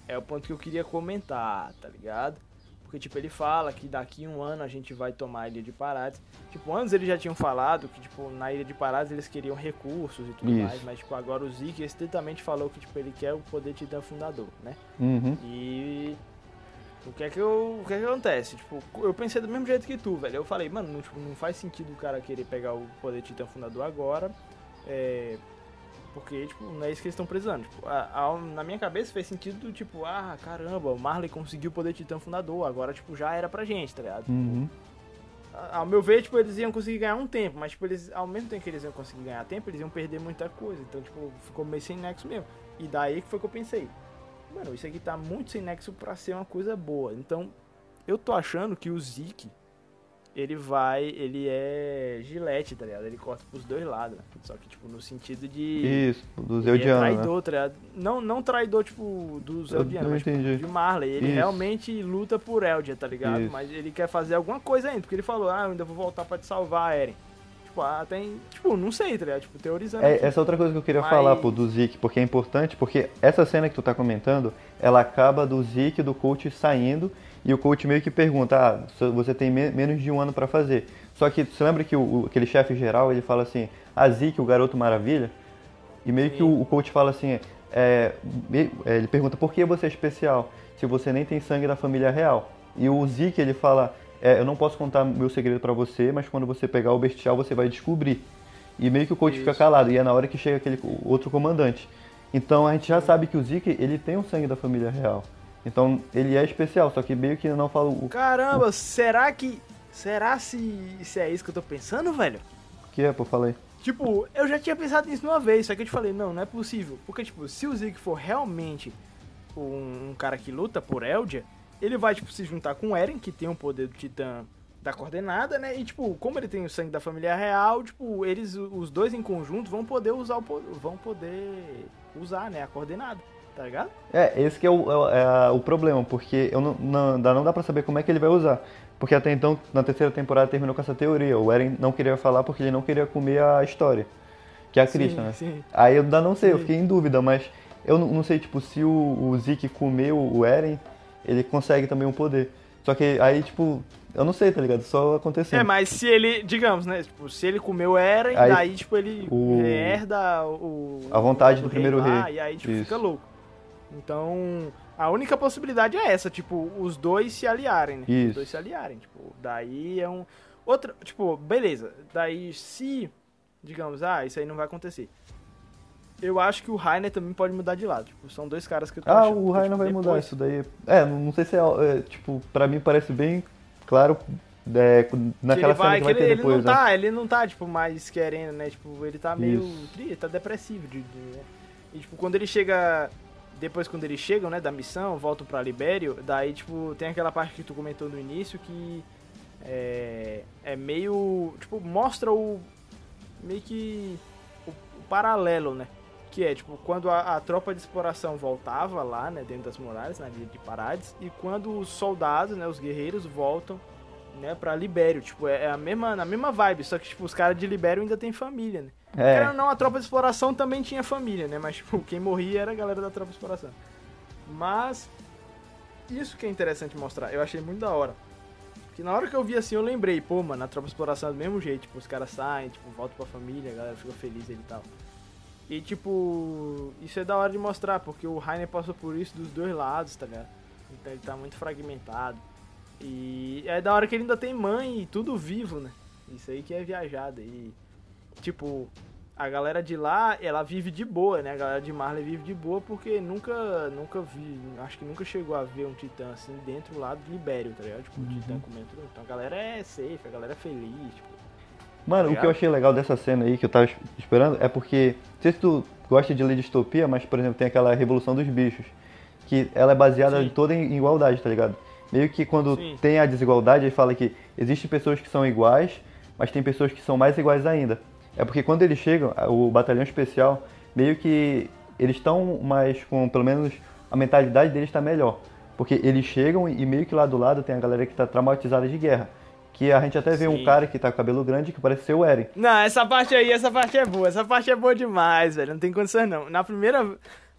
é o ponto que eu queria comentar, tá ligado? Porque, tipo, ele fala que daqui a um ano a gente vai tomar a Ilha de Parades. Tipo, antes eles já tinham falado que, tipo, na Ilha de Parades eles queriam recursos e tudo Isso. mais. Mas, tipo, agora o Zeke estritamente falou que, tipo, ele quer o poder titã fundador, né? Uhum. E... O que é que eu, o que é que acontece? Tipo, eu pensei do mesmo jeito que tu, velho. Eu falei, mano, não, tipo, não faz sentido o cara querer pegar o poder titã fundador agora. É, porque, tipo, não é isso que eles estão precisando. Tipo, a- a- na minha cabeça fez sentido, tipo, ah, caramba, o Marley conseguiu o poder titã fundador, agora, tipo, já era pra gente, tá ligado? Uhum. A- Ao meu ver, tipo, eles iam conseguir ganhar um tempo, mas, tipo, eles, ao mesmo tempo que eles iam conseguir ganhar tempo, eles iam perder muita coisa. Então, tipo, ficou meio sem nexo mesmo. E daí que foi que eu pensei, mano, isso aqui tá muito sem nexo pra ser uma coisa boa. Então, eu tô achando que o Zeke, ele vai, ele é gilete, tá ligado? Ele corta pros dois lados, né? Só que, tipo, no sentido de... Isso, dos Ele é né? traidor, tá ligado? Não, não traidor, tipo, Eldianos, eu mas tipo, de Marley. Ele Isso. realmente luta por Eldia, tá ligado? Isso. Mas ele quer fazer alguma coisa ainda, porque ele falou, ah, eu ainda vou voltar pra te salvar, Eren. Tipo, ah, tem... Tipo, não sei, tá ligado? Tipo, teorizando É, essa outra coisa que eu queria Mas- falar, pô, do Zeke, porque é importante, porque essa cena que tu tá comentando, ela acaba do Zeke e do coach saindo, e o coach meio que pergunta, ah, você tem me- menos de um ano pra fazer. Só que você lembra que o, aquele chefe geral, ele fala assim, ah, Zeke, o garoto maravilha, e meio que Sim. o, o coach fala assim, é, é, ele pergunta, por que você é especial, se você nem tem sangue da família real? E o Zeke, ele fala, é, eu não posso contar meu segredo pra você, mas quando você pegar o bestial, você vai descobrir. E meio que o coach fica Isso. calado, e é na hora que chega aquele outro comandante. Então a gente já sabe que o Zeke, ele tem o sangue da família real. Então ele é especial, só que meio que não fala o Caramba, será que... Será se, se é isso que eu tô pensando, velho? que é, pô, falei. Tipo, eu já tinha pensado nisso uma vez, só que eu te falei, não, não é possível. Porque, tipo, se o Zeke for realmente um, um cara que luta por Eldia, ele vai, tipo, se juntar com o Eren, que tem o poder do Titã da coordenada, né? E, tipo, como ele tem o sangue da família real, tipo, eles, os dois em conjunto, vão poder usar o vão poder usar, né, a coordenada, tá ligado? É, esse que é o, é é o problema, porque eu não, não, dá- não dá pra saber como é que ele vai usar. Porque até então, na terceira temporada, terminou com essa teoria. O Eren não queria falar porque ele não queria comer a história. Que é a Krishna, né? sim. Aí eu ainda não sei, eu Sim. fiquei em dúvida, mas eu não, não sei, tipo, se o, o Zeke comer o, Eren, ele consegue também um poder. Só que aí, tipo, eu não sei, tá ligado? Só acontecendo. É, mas se ele, digamos, né? Tipo, se ele comeu Eren, Aí, daí, tipo, ele o- herda o. A vontade o do primeiro lá, rei. E aí, tipo, Isso. fica louco. Então, a única possibilidade é essa, tipo, os dois se aliarem, né? Isso. Os dois se aliarem, tipo, daí é um. Outra, tipo, beleza. Daí, se, digamos, ah, isso aí não vai acontecer. Eu acho que o Rainer também pode mudar de lado. Tipo, são dois caras que eu tô Ah, achando o que, Rai tipo, vai mudar depois- isso daí. É, não não sei se é, é, tipo, pra mim parece bem claro é, que naquela ele vai, cena que vai que ter ele, ele depois, não né? tá, ele não tá, tipo, mais querendo, né? Tipo, ele tá meio. Isso. tri- Ele tá depressivo. De, de- né? E, tipo, quando ele chega. Depois, quando eles chegam, né, da missão, voltam pra Libério, daí, tipo, tem aquela parte que tu comentou no início que. É. É meio. Tipo, mostra o. Meio que. O, o paralelo, né? Que é, tipo, quando a, a tropa de exploração voltava lá, né, dentro das muralhas, na ilha de Parades, e quando os soldados, né, os guerreiros voltam né, pra Libério. Tipo, é é a mesma, na mesma vibe, só que, tipo, os caras de Libério ainda tem família, né? É, ou não, a tropa de exploração também tinha família, né? Mas, tipo, quem morria era a galera da tropa de exploração. Mas, isso que é interessante mostrar, eu achei muito da hora. Que na hora que eu vi assim, eu lembrei, pô, mano, a tropa de exploração é do mesmo jeito, tipo, os caras saem, tipo, voltam pra família, a galera fica feliz e tal. E, tipo, isso é da hora de mostrar, porque o Rainer passou por isso dos dois lados, tá ligado? Então ele tá muito fragmentado. E é da hora que ele ainda tem mãe e tudo vivo, né? Isso aí que é viajada. E, tipo, a galera de lá, ela vive de boa, né? A galera de Marley vive de boa porque nunca, nunca vi, acho que nunca chegou a ver um titã assim dentro lá do Libério, tá ligado? Tipo, um titã comendo tudo. Então a galera é safe, a galera é feliz, tipo. Mano, o que eu achei legal dessa cena aí que eu tava es- esperando é porque, não sei se tu gosta de ler distopia, mas, por exemplo, tem aquela Revolução dos Bichos, que ela é baseada Sim. toda em igualdade, tá ligado? Meio que quando Sim. tem a desigualdade, ele fala que existem pessoas que são iguais, mas tem pessoas que são mais iguais ainda. É porque quando eles chegam, o batalhão especial, meio que eles estão mais com, pelo menos, a mentalidade deles está melhor. Porque eles chegam e meio que lá do lado tem a galera que tá traumatizada de guerra. Que a gente até vê um Sim. cara que tá com cabelo grande que parece ser o Eren. Não, essa parte aí, essa parte é boa. Essa parte é boa demais, velho. Não tem condições, não. Na primeira,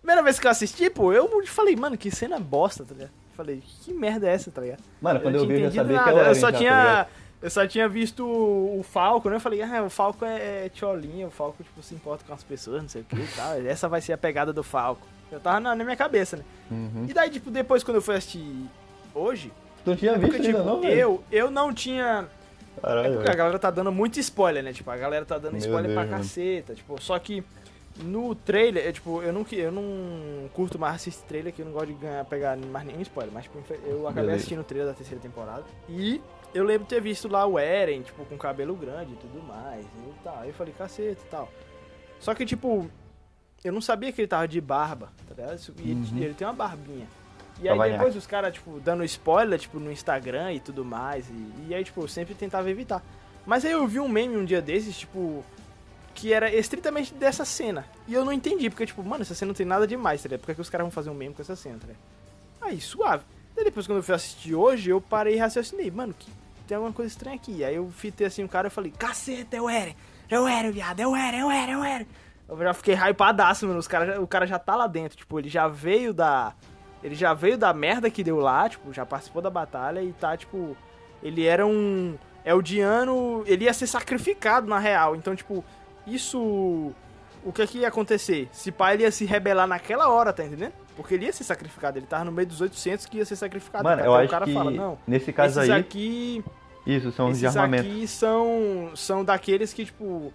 primeira vez que eu assisti, pô, eu falei, mano, que cena bosta, tá ligado? Falei, que merda é essa, tá ligado? Mano, quando eu, não vi, eu já sabia que era o nada. Eren Eu só já, tá tinha. ligado? Eu só tinha visto o Falco, né? Eu falei, ah, o Falco é, é tiolinho, o Falco, tipo, se importa com as pessoas, não sei o que e tal. Essa vai ser a pegada do Falco. Eu tava na, na minha cabeça, né? Uhum. E daí, tipo, depois quando eu fui assistir hoje, Tu não tinha visto porque, ainda tipo, não, velho? eu, eu não tinha. É Caralho, porque a galera tá dando muito spoiler, né? Tipo, a galera tá dando Meu spoiler Deus, pra mano. caceta. Tipo, só que no trailer, é, tipo, eu não, que- eu não curto mais assistir trailer, que eu não gosto de ganhar, pegar mais nenhum spoiler. Mas, tipo, eu acabei Beleza. assistindo o trailer da terceira temporada. E eu lembro de ter visto lá o Eren, tipo, com cabelo grande e tudo mais. E tal. Aí eu falei, caceta e tal. Só que, tipo, eu não sabia que ele tava de barba, tá ligado? E ele- Uhum. ele tem uma barbinha. E aí depois os caras, tipo, dando spoiler, tipo, no Instagram e tudo mais. E, e aí, tipo, eu sempre tentava evitar. Mas aí eu vi um meme um dia desses, tipo, que era estritamente dessa cena. E eu não entendi, porque, tipo, mano, essa cena não tem nada demais, tá ligado? Por que que os caras vão fazer um meme com essa cena, tá ligado? Aí, suave. Depois, quando eu fui assistir hoje, eu parei e raciocinei, mano, que tem alguma coisa estranha aqui. Aí eu fitei assim o cara e falei, caceta, Eren, é o Eren, viado, é o Eren, é o Eren. Eu já fiquei hypadaço, mano, os cara, o cara já tá lá dentro, tipo, ele já veio da... Ele já veio da merda que deu lá, tipo, já participou da batalha e tá, tipo... Ele era um... Eldiano... Ele ia ser sacrificado, na real. Então, tipo, isso... O que é que ia acontecer? Se pai ele ia se rebelar naquela hora, tá entendendo? Porque ele ia ser sacrificado. Ele tava no meio dos 800 que ia ser sacrificado. Mano, eu o acho cara que fala, não, nesse caso esses aí, aqui... isso, são os de armamento. aqui são, são daqueles que, tipo,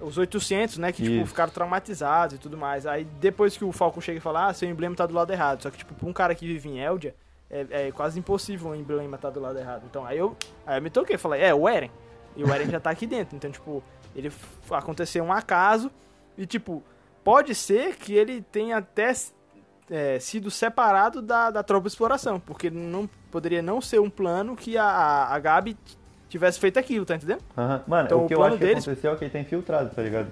os 800, né, que, tipo, Isso. ficaram traumatizados e tudo mais. Aí, depois que o Falcon chega e fala, ah, seu emblema tá do lado errado. Só que, tipo, pra um cara que vive em Eldia, é, é quase impossível o emblema tá do lado errado. Então, aí eu, aí eu me toquei, falei, é, o Eren. E o Eren já tá aqui dentro. Então, tipo, ele aconteceu um acaso e, tipo, pode ser que ele tenha até é, sido separado da, da tropa de exploração, porque não poderia não ser um plano que a, a, Gabi tivesse feito aquilo, tá entendendo? Aham. Mano, Então, o que o eu acho que deles- aconteceu é que ele tá infiltrado, tá ligado?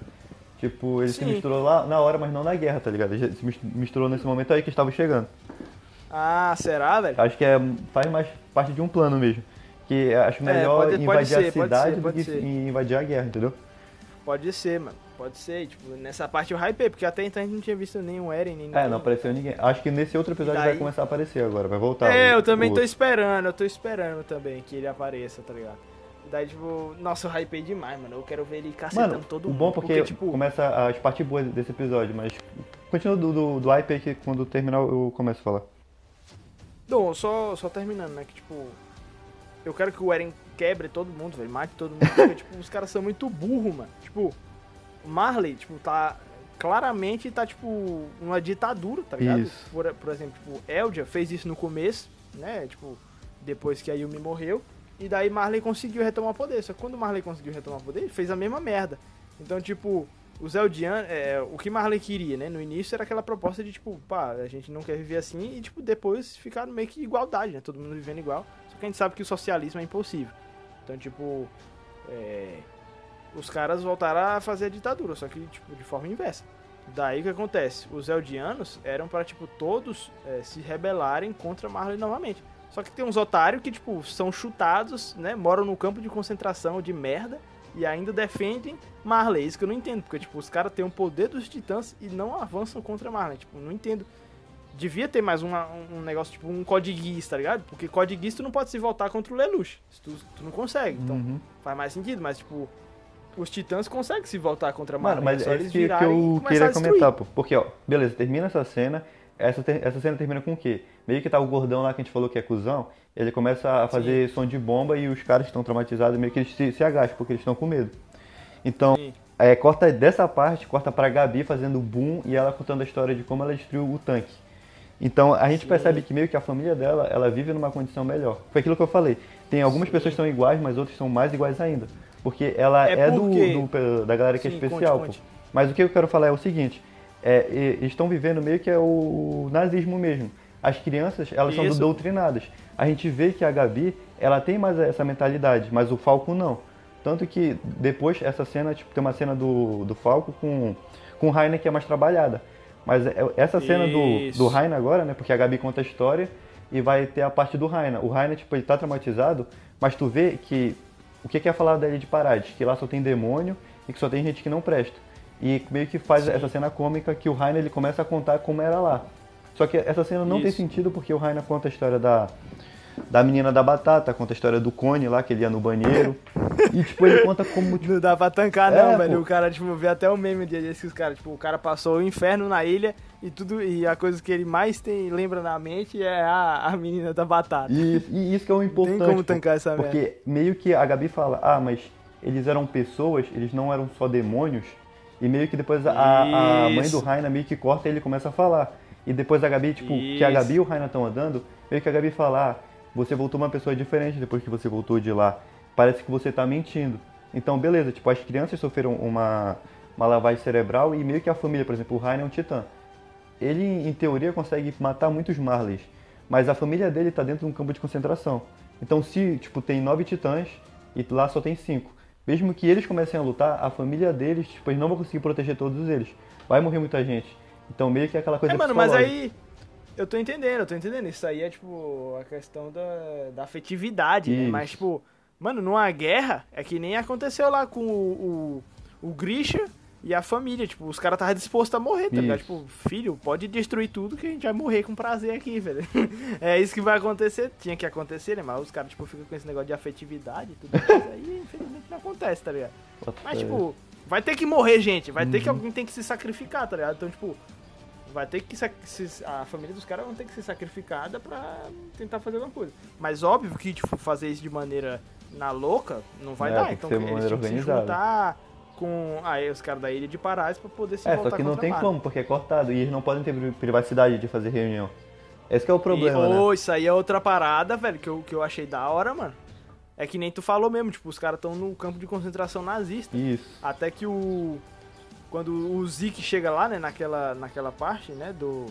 Tipo, ele se Sim. misturou lá na hora, mas não na guerra, tá ligado? Ele se mis- misturou nesse momento aí que estava chegando. Ah, será, velho? Acho que é, faz mais parte de um plano mesmo. Que acho É, melhor pode- pode invadir ser, a pode cidade ser, do pode que ser. invadir a guerra, entendeu? Pode ser, mano. Pode ser, tipo, nessa parte eu hypei, porque até então a gente não tinha visto nenhum Eren, nem É, ninguém. não apareceu ninguém. Acho que nesse outro episódio daí- vai começar a aparecer agora, vai voltar. É, o- eu também o tô esperando, eu tô esperando também que ele apareça, tá ligado? Daí, tipo, nossa, eu hypei demais, mano. Eu quero ver ele cacetando Mano, todo o mundo. bom porque, tipo, começa as partes boas desse episódio, mas continua do, do, do hype aí que quando terminar eu começo a falar. Não, só, só terminando, né? Que tipo. Eu quero que o Eren quebre todo mundo, velho. Mate todo mundo. Porque, [LAUGHS] tipo, os caras são muito burros, mano. Tipo, o Marley, tipo, tá. Claramente tá, tipo, uma ditadura, tá ligado? Isso. Por, por exemplo, tipo, Eldia fez isso no começo, né? Tipo, depois que a Yumi morreu. E daí Marley conseguiu retomar o poder. Só que quando Marley conseguiu retomar o poder, ele fez a mesma merda. Então, tipo, os Eldianos, é, o que Marley queria, né? No início era aquela proposta de, tipo, pá, a gente não quer viver assim e, tipo, depois ficar meio que igualdade, né? Todo mundo vivendo igual. Só que a gente sabe que o socialismo é impossível. Então, tipo, é, os caras voltaram a fazer a ditadura, só que, tipo, de forma inversa. Daí o que acontece? Os Eldianos eram para tipo, todos é, se rebelarem contra Marley novamente. Só que tem uns otários que, tipo, são chutados, né? Moram no campo de concentração de merda e ainda defendem Marley. Isso que eu não entendo, porque, tipo, os caras têm o poder dos titãs e não avançam contra Marley. Tipo, não entendo. Devia ter mais uma- um negócio, tipo, um codiguis, tá ligado? Porque codiguis tu não pode se voltar contra o Lelouch. Tu, tu não consegue. Então, Uhum. faz mais sentido, mas, tipo, os titãs conseguem se voltar contra Mano, Marley. mas é isso que, que eu queria a comentar, pô. Porque, ó, beleza, termina essa cena. Essa, ter- essa cena termina com o quê? Meio que tá o gordão lá que a gente falou que é cuzão. Ele começa a fazer som de bomba e os caras estão traumatizados meio que eles se, se agacham, porque eles estão com medo. Então, Sim. é, corta dessa parte, corta pra Gabi fazendo boom e ela contando a história de como ela destruiu o tanque. Então a gente Sim. percebe que meio que a família dela, ela vive numa condição melhor. Foi aquilo que eu falei. Tem algumas Sim. pessoas que são iguais, mas outras são mais iguais ainda. Porque ela É é, do- porque- do, da galera que Sim, é conte, especial. conte. pô. Mas o que eu quero falar é o seguinte, é, eles estão vivendo meio que é o nazismo mesmo. As crianças, elas são Isso. doutrinadas. A gente vê que a Gabi, ela tem mais essa mentalidade, mas o Falco não. Tanto que depois essa cena, tipo, tem uma cena do, do Falco com, com o Rainer que é mais trabalhada. Mas é- essa cena do, Isso. do Rainer agora, né? Porque a Gabi conta a história e vai ter a parte do Rainer. O Rainer, tipo, ele tá traumatizado, mas tu vê que o que é falar dele de Parades? Que lá só tem demônio e que só tem gente que não presta. E meio que faz Sim. essa cena cômica que o Rainer ele começa a contar como era lá. Só que essa cena não tem Isso. sentido porque o Rainer conta a história da, da menina da batata, conta a história do cone lá, que ele ia no banheiro. e tipo, ele conta como. Tipo, [LAUGHS] Não dá pra tancar, É, não, velho. pô. O cara, tipo, vi até o meme um dia desses que os caras, tipo, o cara passou o inferno na ilha e tudo. E a coisa que ele mais tem, lembra na mente é a, a menina da batata. E, e isso que é o importante. como pô, tancar essa merda. Porque meio que a Gabi fala, ah, mas eles eram pessoas, eles não eram só demônios. E meio que depois a, a mãe Isso. do Raina meio que corta e ele começa a falar. E depois a Gabi, tipo, que a Isso. Gabi e o Raina estão andando, meio que a Gabi fala, ah, você voltou uma pessoa diferente depois que você voltou de lá. Parece que você tá mentindo. Então, beleza, tipo, as crianças sofreram uma, uma lavagem cerebral e meio que a família, por exemplo, o Raina é um titã. Ele, em teoria, consegue matar muitos Marleys, mas a família dele tá dentro de um campo de concentração. Então, se, tipo, tem nove titãs e lá só tem cinco, mesmo que eles comecem a lutar, a família deles, tipo, eles não vão conseguir proteger todos eles. Vai morrer muita gente. Então, meio que é aquela coisa É, mano, mas aí. Eu tô entendendo, eu tô entendendo. Isso aí é, tipo, a questão da, da afetividade, né? Isso. Mas, tipo, mano, numa guerra, é que nem aconteceu lá com o, o, o Grisha e a família. Tipo, os caras estavam dispostos a morrer, tá ligado? Tipo, filho, pode destruir tudo que a gente vai morrer com prazer aqui, velho. [LAUGHS] é isso que vai acontecer. Tinha que acontecer, né? Mas os caras, tipo, ficam com esse negócio de afetividade e tudo mais. aí, infelizmente, não acontece, tá ligado? Mas, tipo, vai ter que morrer gente, vai ter que Uhum. alguém tem que se sacrificar, tá ligado? Então, tipo, vai ter que se- a família dos caras vão ter que ser sacrificada pra tentar fazer alguma coisa. Mas óbvio que, tipo, fazer isso de maneira na louca não vai É, dar. Então eles tinham que se juntar com aí os caras da ilha de Parás pra poder se É, voltar só que não tem como, porque é cortado. E eles não podem ter pri- privacidade de fazer reunião. Esse que é o problema, e, né? ô, isso aí é outra parada, velho, que eu, que eu achei da hora, mano. É que nem tu falou mesmo, tipo, os caras estão no campo de concentração nazista. Isso. Até que o. Quando o Zeke chega lá, né, naquela, naquela parte, né, do.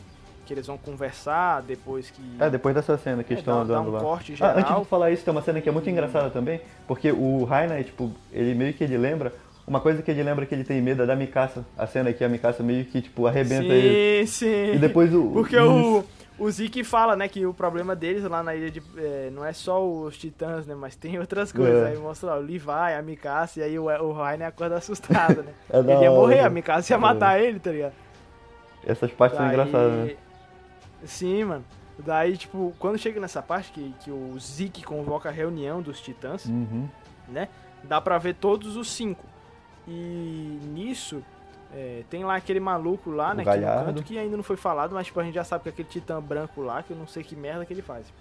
Que eles vão conversar depois que. É, depois dessa cena que É, estão dá- dá andando um lá. corte Ah, antes geral. de falar isso, tem uma cena que é muito engraçada também, porque o Rainer, tipo, ele meio que ele lembra, uma coisa que ele lembra que ele tem medo é da Mikasa, a cena que a Mikasa meio que, tipo, arrebenta sim, ele. sim. E depois o... Porque o, o Zeke fala, né, que o problema deles lá na ilha de. é, não é só os titãs, né? Mas tem outras coisas. É. Aí mostra lá, o Levi, a Mikasa, e aí o, o Rainer acorda [LAUGHS] assustado, né? É ele ia morrer, né? a Mikasa ia matar ele, tá ligado? Essas partes são Daí- engraçadas, né? Sim, mano. Daí, tipo, quando chega nessa parte que, que o Zeke convoca a reunião dos titãs, Uhum. né? Dá pra ver todos os cinco. E nisso, é, tem lá aquele maluco lá, O né? Que Galhardo. canto que ainda não foi falado, mas tipo, a gente já sabe que é aquele titã branco lá, que eu não sei que merda que ele faz. tipo.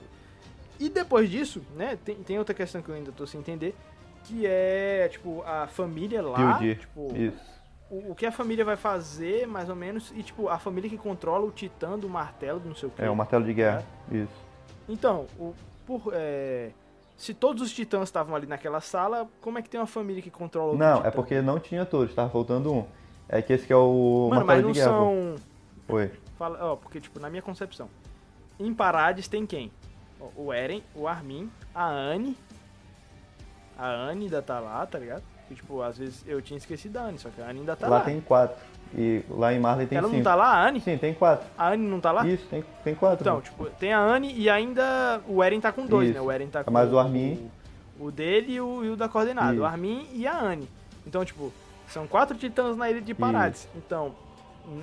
E depois disso, né? Tem, tem outra questão que eu ainda tô sem entender, que é, tipo, a família lá, PUD. tipo, Isso. o, o que a família vai fazer, mais ou menos, e tipo, a família que controla o titã do martelo, do não sei o que. É, o martelo de guerra. Isso. Então, o, por, é, se todos os titãs estavam ali naquela sala, como é que tem uma família que controla o Não, titã? é porque não tinha todos, tava faltando um. É que esse que é o Mano, mas não são. Oi. Fala, ó, porque, tipo, na minha concepção, em Parades tem quem? O Eren, o Armin, a Anne. A Anne ainda tá lá, tá ligado? Porque, tipo, às vezes eu tinha esquecido da Anne, só que a Anne ainda tá lá lá. tem quatro. E lá em Marley tem Ela cinco. não tá lá, a Anne? Sim, tem quatro. A Anne não tá lá? Isso, tem, tem quatro. Então, tipo, tem a Anne e ainda o Eren tá com dois, Isso. né? O Eren tá com Mas o Armin- O, o dele e o, e o da coordenada. Isso. O Armin e a Anne. Então, tipo, são quatro titãs na ilha de Parades. Então,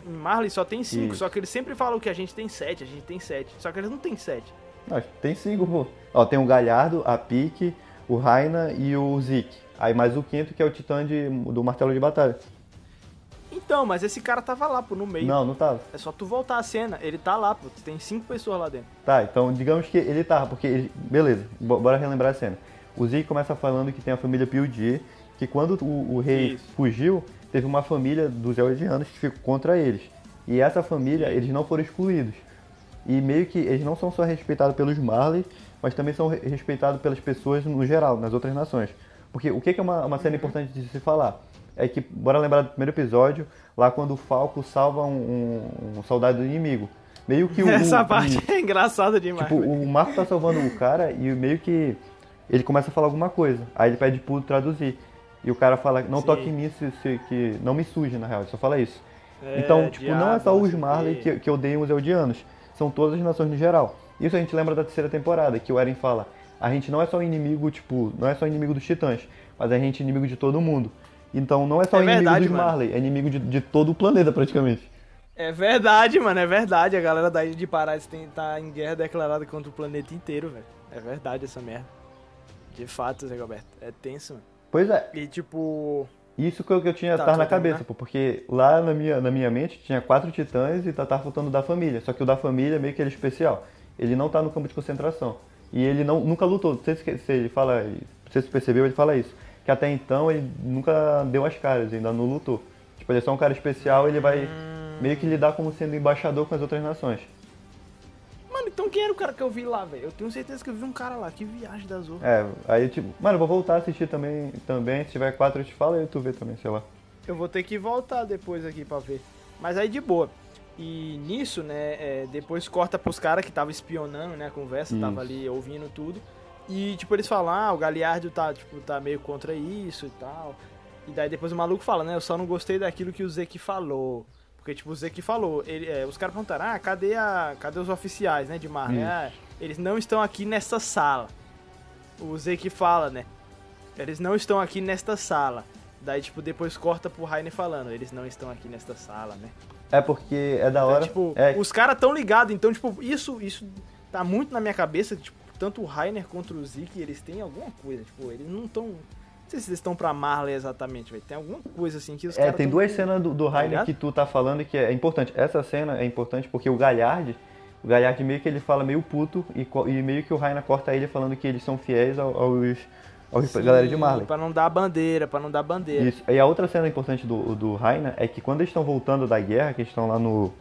em Marley só tem cinco, Isso. só que eles sempre falam que a gente tem sete, a gente tem sete. Só que eles não tem sete. Não, tem cinco, pô. Ó, tem o Galhardo, a Pique, o Raina e o Zeke. Aí mais o quinto que é o titã de, do martelo de batalha. Então, mas esse cara tava lá, pô, no meio. Não, não tava. É só tu voltar a cena, ele tá lá, pô. Tem cinco pessoas lá dentro. Tá, então digamos que ele tava, porque. ele- Beleza, bo- bora relembrar a cena. O Zeke começa falando que tem a família PUD, que quando o, o rei Isso. fugiu, teve uma família dos Eldianos que ficou contra eles. E essa família, eles não foram excluídos. E meio que eles não são só respeitados pelos Marley, mas também são re- respeitados pelas pessoas no geral, nas outras nações. Porque o que que é uma, uma cena importante de se falar? É que, bora lembrar do primeiro episódio, lá quando o Falco salva um, um- um soldado do inimigo. Meio que o. [LAUGHS] Essa o- parte é engraçada demais. Tipo, o Marco tá salvando o cara e meio que ele começa a falar alguma coisa. Aí ele pede pro traduzir. E o cara fala, não Sim. toque em mim se, se- que não me suje, na real, ele só fala isso. É, então, tipo, não é só os Marley que, que odeiam os Eldianos. São todas as nações no geral. Isso a gente lembra da terceira temporada, que o Eren fala, a gente não é só inimigo, tipo, não é só inimigo dos titãs, mas a gente é inimigo de todo mundo. Então não é só É inimigo verdade, dos mano. Marley, é inimigo de, de todo o planeta praticamente. É verdade, mano, é verdade. A galera da Ilha de Parades tem, tá em guerra declarada contra o planeta inteiro, velho. É verdade essa merda. De fato, Zé Roberto. É tenso, mano. Pois é, E tipo. Isso que eu, que eu tinha Tá, tu na cabeça, terminar? pô, porque lá na minha, na minha mente tinha quatro titãs e tá, tava faltando o da família. Só que o da família meio que ele é especial. Ele não tá no campo de concentração. E ele não, nunca lutou. Não sei se, se ele fala. Se você percebeu, ele fala isso. Que até então ele nunca deu as caras, ainda não lutou. Tipo, ele é só um cara especial ele vai Hum. meio que lidar como sendo embaixador com as outras nações. Mano, então quem era o cara que eu vi lá, velho? Eu tenho certeza que eu vi um cara lá. Que viagem da Zorra. É, aí tipo, mano, eu vou voltar a assistir também, também. Se tiver quatro eu te falo e tu vê também, sei lá. Eu vou ter que voltar depois aqui pra ver. Mas aí de boa. E nisso, né, é, depois corta pros caras que tava espionando, né, a conversa, Isso. tava ali ouvindo tudo. E, tipo, eles falam, ah, o Galiardo tá, tipo, tá meio contra isso e tal. E daí depois o maluco fala, né, eu só não gostei daquilo que o Zeke falou. Porque, tipo, o Zeke falou, ele, é, os caras perguntaram, ah, cadê, a, cadê os oficiais, né, de Marley? Isso. Ah, eles não estão aqui nessa sala. O Zeke fala, né, eles não estão aqui nesta sala. Daí, tipo, depois corta pro Rainer falando, eles não estão aqui nesta sala, né? É porque é da Então, hora. tipo, é, os caras tão ligados, então, tipo, isso, isso tá muito na minha cabeça, tipo, tanto o Rainer contra o Zeke, eles têm alguma coisa, tipo, eles não tão... Não sei se eles estão pra Marley exatamente, velho. Tem alguma coisa assim que os É, tem tão- duas cenas do, do Rainer ligado? que tu tá falando que é importante. Essa cena é importante porque o Galhard, o Galhard meio que ele fala meio puto e, e meio que o Rainer corta ele falando que eles são fiéis ao- aos, aos Sim, galera de Marley. Pra não dar bandeira, pra não dar bandeira. Isso. E a outra cena importante do, do Rainer é que quando eles estão voltando da guerra, que eles estão lá no.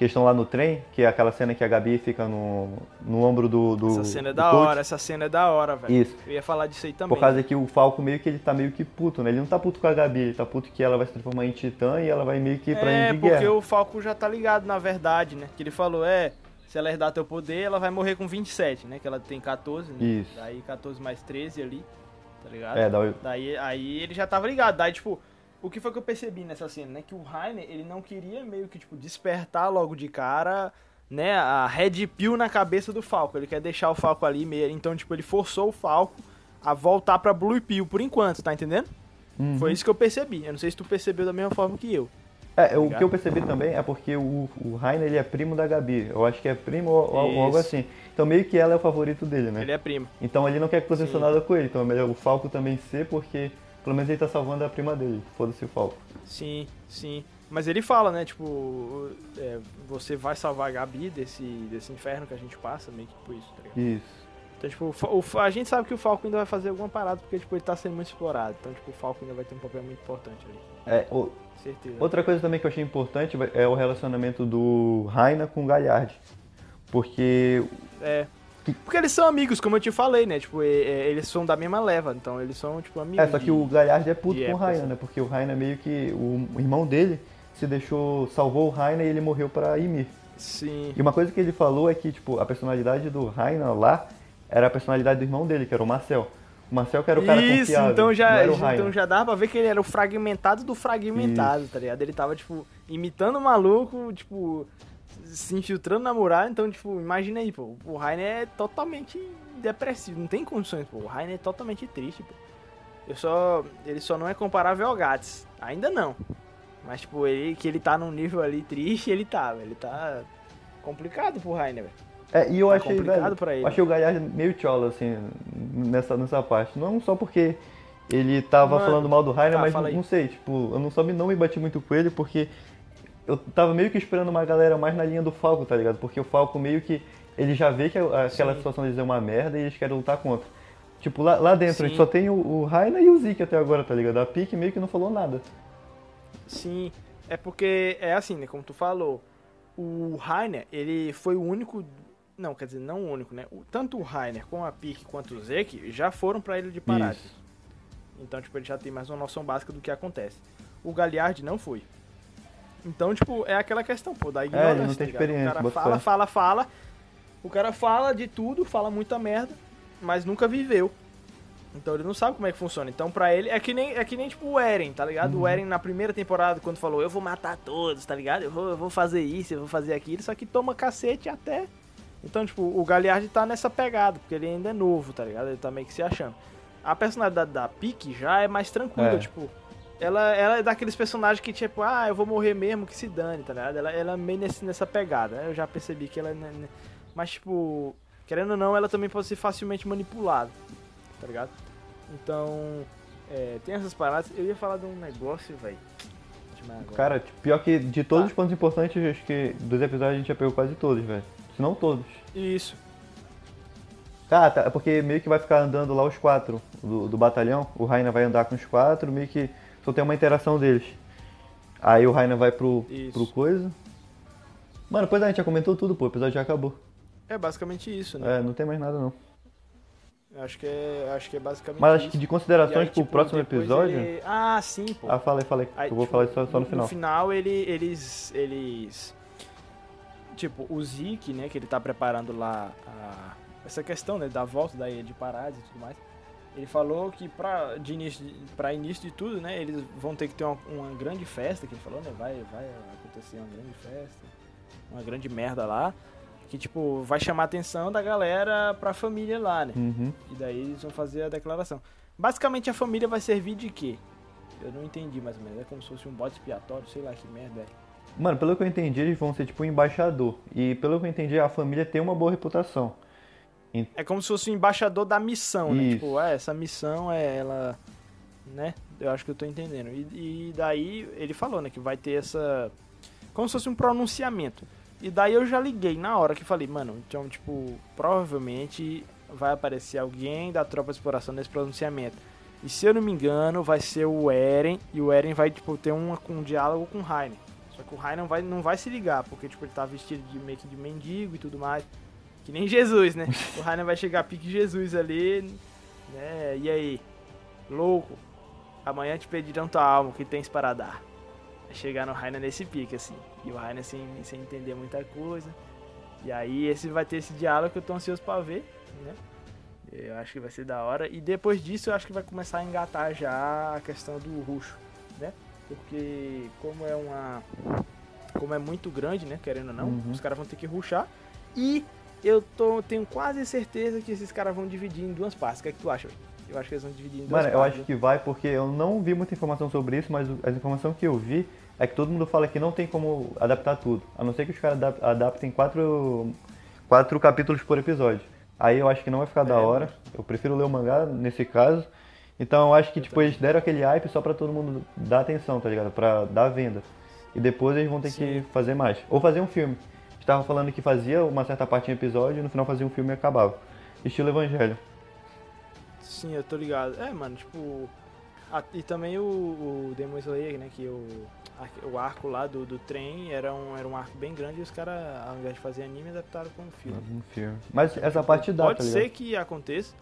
Que estão lá no trem, que é aquela cena que a Gabi fica no, no ombro do, do. Essa cena é da coach. hora, essa cena é da hora, velho. Isso. Eu ia falar disso aí também. Por causa que o Falco meio que ele tá meio que puto, né? Ele não tá puto com a Gabi, ele tá puto que ela vai se transformar em titã e ela vai meio que ir pra É, porque guerra. o Falco já tá ligado, na verdade, né? Que ele falou, é, se ela herdar teu poder, ela vai morrer com 27, né? Que ela tem 14, né? Isso. Daí 14 mais 13 ali, tá ligado? É, o- Daí aí ele já tava ligado. Daí, tipo, o que foi que eu percebi nessa cena, né? Que o Rainer, ele não queria meio que, tipo, despertar logo de cara né, a Red Pill na cabeça do Falco. Ele quer deixar o Falco ali meio. Então, tipo, ele forçou o Falco a voltar pra Blue Pill por enquanto, tá entendendo? Uhum. Foi isso que eu percebi. Eu não sei se tu percebeu da mesma forma que eu. É, o ligado? que eu percebi também é porque o, o Rainer ele é primo da Gabi. Eu acho que é primo ou, ou algo assim. Então meio que ela é o favorito dele, né? Ele é primo. Então ele não quer Sim. nada com ele. Então é melhor o Falco também ser, porque pelo menos ele tá salvando a prima dele. Foda-se o Falco. Sim, sim. Mas ele fala, né, tipo, é, você vai salvar a Gabi desse, desse inferno que a gente passa, meio que por isso, tá ligado? Isso. Então, tipo, o a gente sabe que o Falco ainda vai fazer alguma parada, porque, tipo, ele tá sendo muito explorado. Então, tipo, o Falco ainda vai ter um papel muito importante ali. É, o- Certeza. outra coisa também que eu achei importante é o relacionamento do Rainer com o Galhard. Porque É. Porque eles são amigos, como eu te falei, né? Tipo, eles são da mesma leva, então eles são, tipo, amigos. É, só que de- o Galhard é puto com o Rainer, assim. né? Porque o Rainer meio que. O, irmão dele se deixou. salvou o Rainer e ele morreu pra Ymir. Sim. E uma coisa que ele falou é que, tipo, a personalidade do Rainer lá era a personalidade do irmão dele, que era o Marcel. O Marcel que era o cara Isso, confiável, então já, então já dava pra ver que ele era o fragmentado do fragmentado, tá ligado? Ele tava, tipo, imitando o maluco, tipo, se infiltrando na muralha, então, tipo, imagina aí, pô, o Rainer é totalmente depressivo, não tem condições, pô, o Rainer é totalmente triste, pô. Eu só, ele só não é comparável ao Gats, ainda não. Mas, tipo, ele, que ele tá num nível ali triste, ele tá, velho, ele tá complicado pro Rainer, velho. É, e eu Tá achei, velho, pra ele. achei o Galhard meio chola, assim, nessa, nessa parte. Não só porque ele tava Mano, falando mal do Rainer, tá, mas fala aí. não sei, tipo, eu não só me, não me bati muito com ele, porque eu tava meio que esperando uma galera mais na linha do Falco, tá ligado? Porque o Falco meio que, ele já vê que aquela Sim. situação deles é uma merda e eles querem lutar contra. Tipo, lá, lá dentro a gente só tem o, o Rainer e o Zeke até agora, tá ligado? A Pique meio que não falou nada. Sim, é porque é assim, né? Como tu falou, o Rainer, ele foi o único. Não, quer dizer, não o único, né? O- tanto o Rainer como a Pique quanto o Zeke já foram pra Ilha de Parade. Isso. Então, tipo, ele já tem mais uma noção básica do que acontece. O Galliard não foi. Então, tipo, é aquela questão, pô, da ignorância. É, não tem tá experiência, O cara fala, fala, fala. O cara fala de tudo, fala muita merda, mas nunca viveu. Então ele não sabe como é que funciona. Então pra ele é que nem, é que nem tipo o Eren, tá ligado? Uhum. O Eren na primeira temporada, quando falou, eu vou matar todos, tá ligado? Eu vou, eu vou fazer isso, eu vou fazer aquilo, só que toma cacete até. Então, tipo, o Galliard tá nessa pegada, porque ele ainda é novo, tá ligado? Ele tá meio que se achando. A personalidade da Pique já é mais tranquila, É. tipo. Ela, ela é daqueles personagens que, tipo, ah, eu vou morrer mesmo, que se dane, tá ligado? Ela, ela é meio nesse, nessa pegada. Eu já percebi que ela. é ne- ne- Mas, tipo, querendo ou não, ela também pode ser facilmente manipulada, tá ligado? Então, é, tem essas paradas. Eu ia falar de um negócio, velho. Cara, pior que de todos Tá. os pontos importantes, acho que dos episódios a gente já pegou quase todos, velho. Se não todos. Isso. Ah, tá. É porque meio que vai ficar andando lá os quatro do, do batalhão. O Rainer vai andar com os quatro, meio que só tem uma interação deles. Aí o Rainer vai pro, Isso. pro coisa. Mano, pois a gente já comentou tudo, pô. O episódio já acabou. É basicamente isso, né? É, não tem mais nada não. Acho que é, acho que é basicamente Mas isso. acho que de considerações aí, pro tipo, próximo depois episódio. ele- Ah, sim, pô. Ah, falei, falei. Aí, eu vou tipo, falar isso só, só no final. No final, ele, eles, eles... Tipo, o Zeke, né, que ele tá preparando lá a- essa questão, né, da volta da ilha de Parades e tudo mais. Ele falou que pra, de início, de- pra início de tudo, né, eles vão ter que ter uma, uma grande festa, que ele falou, né, vai, vai acontecer uma grande festa, uma grande merda lá. Que, tipo, vai chamar a atenção da galera pra família lá, né? Uhum. E daí eles vão fazer a declaração. Basicamente a família vai servir de quê? Eu não entendi mais ou menos. É como se fosse um bode expiatório, sei lá que merda é. Mano, pelo que eu entendi, eles vão ser tipo um embaixador. E pelo que eu entendi, a família tem uma boa reputação. É como se fosse o embaixador da missão, né? Isso. Tipo, ah, essa missão é ela. Né? Eu acho que eu tô entendendo. E, e daí ele falou, né? Que vai ter essa. Como se fosse um pronunciamento. E daí eu já liguei na hora que falei, mano, então, tipo, provavelmente vai aparecer alguém da tropa de exploração nesse pronunciamento. E se eu não me engano, vai ser o Eren, e o Eren vai, tipo, ter um, um diálogo com o Rainer. Só que o Rainer não vai, não vai se ligar, porque, tipo, ele tá vestido de meio que de mendigo e tudo mais. Que nem Jesus, né? O Rainer vai chegar pique Jesus ali, né? E aí? Louco, amanhã te pedirão tua alma, o que tens para dar? Vai chegar no Rainer nesse pique, assim. E o Rainer sem, sem entender muita coisa. E aí esse vai ter esse diálogo que eu tô ansioso pra ver, né? Eu acho que vai ser da hora. E depois disso eu acho que vai começar a engatar já a questão do ruxo, né? Porque como é uma como é muito grande, né, querendo ou não, Uhum. os caras vão ter que ruxar. E eu tô, tenho quase certeza que esses caras vão dividir em duas partes. O que é que tu acha? Eu acho que eles vão dividir em duas Mano, eu partes. acho que vai porque eu não vi muita informação sobre isso, mas as informações que eu vi é que todo mundo fala que não tem como adaptar tudo. A não ser que os caras adap- adaptem quatro, quatro capítulos por episódio. Aí eu acho que não vai ficar da É, hora. Eu prefiro ler o mangá nesse caso. Então eu acho que tipo, eles deram aquele hype só pra todo mundo dar atenção, tá ligado? Pra dar venda. E depois eles vão ter que fazer mais. Ou fazer um filme. Estava falando que fazia uma certa parte em episódio e no final fazia um filme e acabava. Estilo Evangelho. Sim, eu tô ligado. É, mano, tipo. a- e também o, o Demon Slayer, né? Que o, a- o arco lá do, do trem era um, era um arco bem grande e os caras, ao invés de fazer anime, adaptaram como filme. Um filme. Mas essa parte dá, Pode tá ser que aconteça,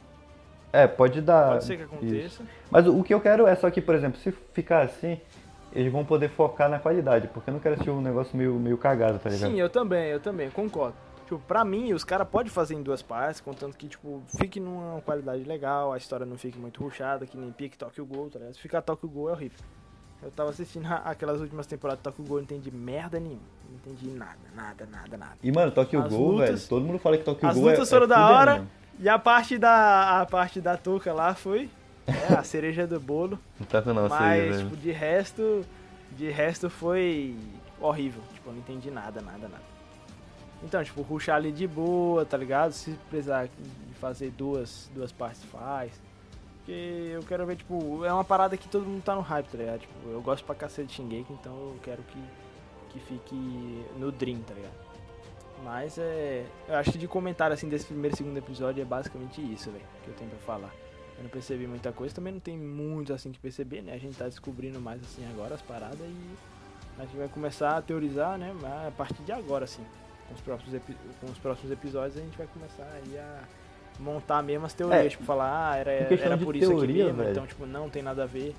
É, pode dar. pode ser que isso. aconteça. Mas o o que eu quero é só que, por exemplo, se ficar assim, eles vão poder focar na qualidade, porque eu não quero assistir um negócio meio, meio cagado, tá ligado? Sim, eu também, eu também, concordo. Tipo, pra mim, os caras podem fazer em duas partes, contanto que, tipo, fique numa qualidade legal, a história não fique muito rushada, que nem pique Tokyo Ghoul, tá ligado? Se ficar Tokyo Ghoul é horrível. Eu tava assistindo [LAUGHS] aquelas últimas temporadas de Tokyo Ghoul, não entendi merda nenhuma. Não entendi nada, nada, nada, nada. E, mano, Tokyo As Ghoul, lutas- velho, todo mundo fala que Tokyo As Ghoul é, lutas é foram da fuder, hora. mano. E a parte da a parte da touca lá foi é, a cereja do bolo. Não tá não, mas, tipo, de resto, de resto foi horrível. Tipo, eu não entendi nada, nada, nada. Então, tipo, ruxar ali de boa, tá ligado? Se precisar de fazer duas, duas partes, faz. Porque eu quero ver, tipo, é uma parada que todo mundo tá no hype, tá ligado? Tipo, eu gosto pra cacete de Shingeki, então eu quero que, que fique no Dream, tá ligado? Mas é. Eu acho que de comentário assim desse primeiro e segundo episódio é basicamente isso, velho, que eu tenho pra falar. Eu não percebi muita coisa, também não tem muito assim que perceber, né? A gente tá descobrindo mais assim agora as paradas e a gente vai começar a teorizar, né? A partir de agora, assim. Com os próximos, com os próximos episódios a gente vai começar aí a montar mesmo as teorias, É, tipo, falar, ah, era, era por isso aqui teoria, mesmo, velho. então, tipo, não tem nada a ver.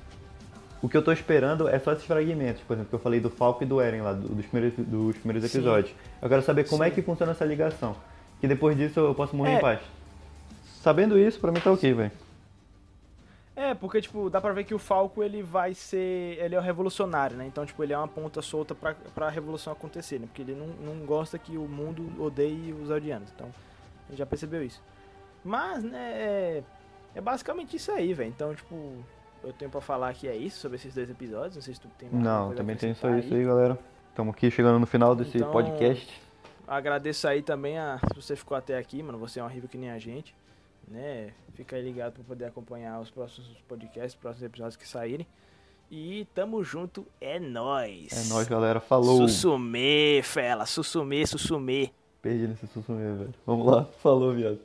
O que eu tô esperando é só esses fragmentos, por exemplo, que eu falei do Falco e do Eren lá, do- dos primeiros, dos primeiros Sim. episódios. Eu quero saber como é Sim. que funciona essa ligação. Que depois disso eu posso morrer É. em paz. Sabendo isso, pra mim tá ok, velho. É, porque, tipo, dá pra ver que o Falco, ele vai ser... Ele é o revolucionário, né? Então, tipo, ele é uma ponta solta pra, pra revolução acontecer, né? Porque ele não, não gosta que o mundo odeie os Eldianos. Então, gente já percebeu isso. Mas, né, é, é basicamente isso aí, velho. Então, tipo, eu tenho pra falar que é isso sobre esses dois episódios. Não sei se tu tem mais Não, também tem só isso aí, galera. Estamos aqui chegando no final desse Então- podcast. Agradeço aí também a, se você ficou até aqui, mano. Você é um horrível que nem a gente, né? Fica aí ligado pra poder acompanhar os próximos podcasts, os próximos episódios que saírem. E tamo junto, é nóis. É nóis, galera. Falou. Sussumê, fela, sussumê, sussumê. Perdi nesse sussume, velho. Vamos lá. [LAUGHS] Falou, viado.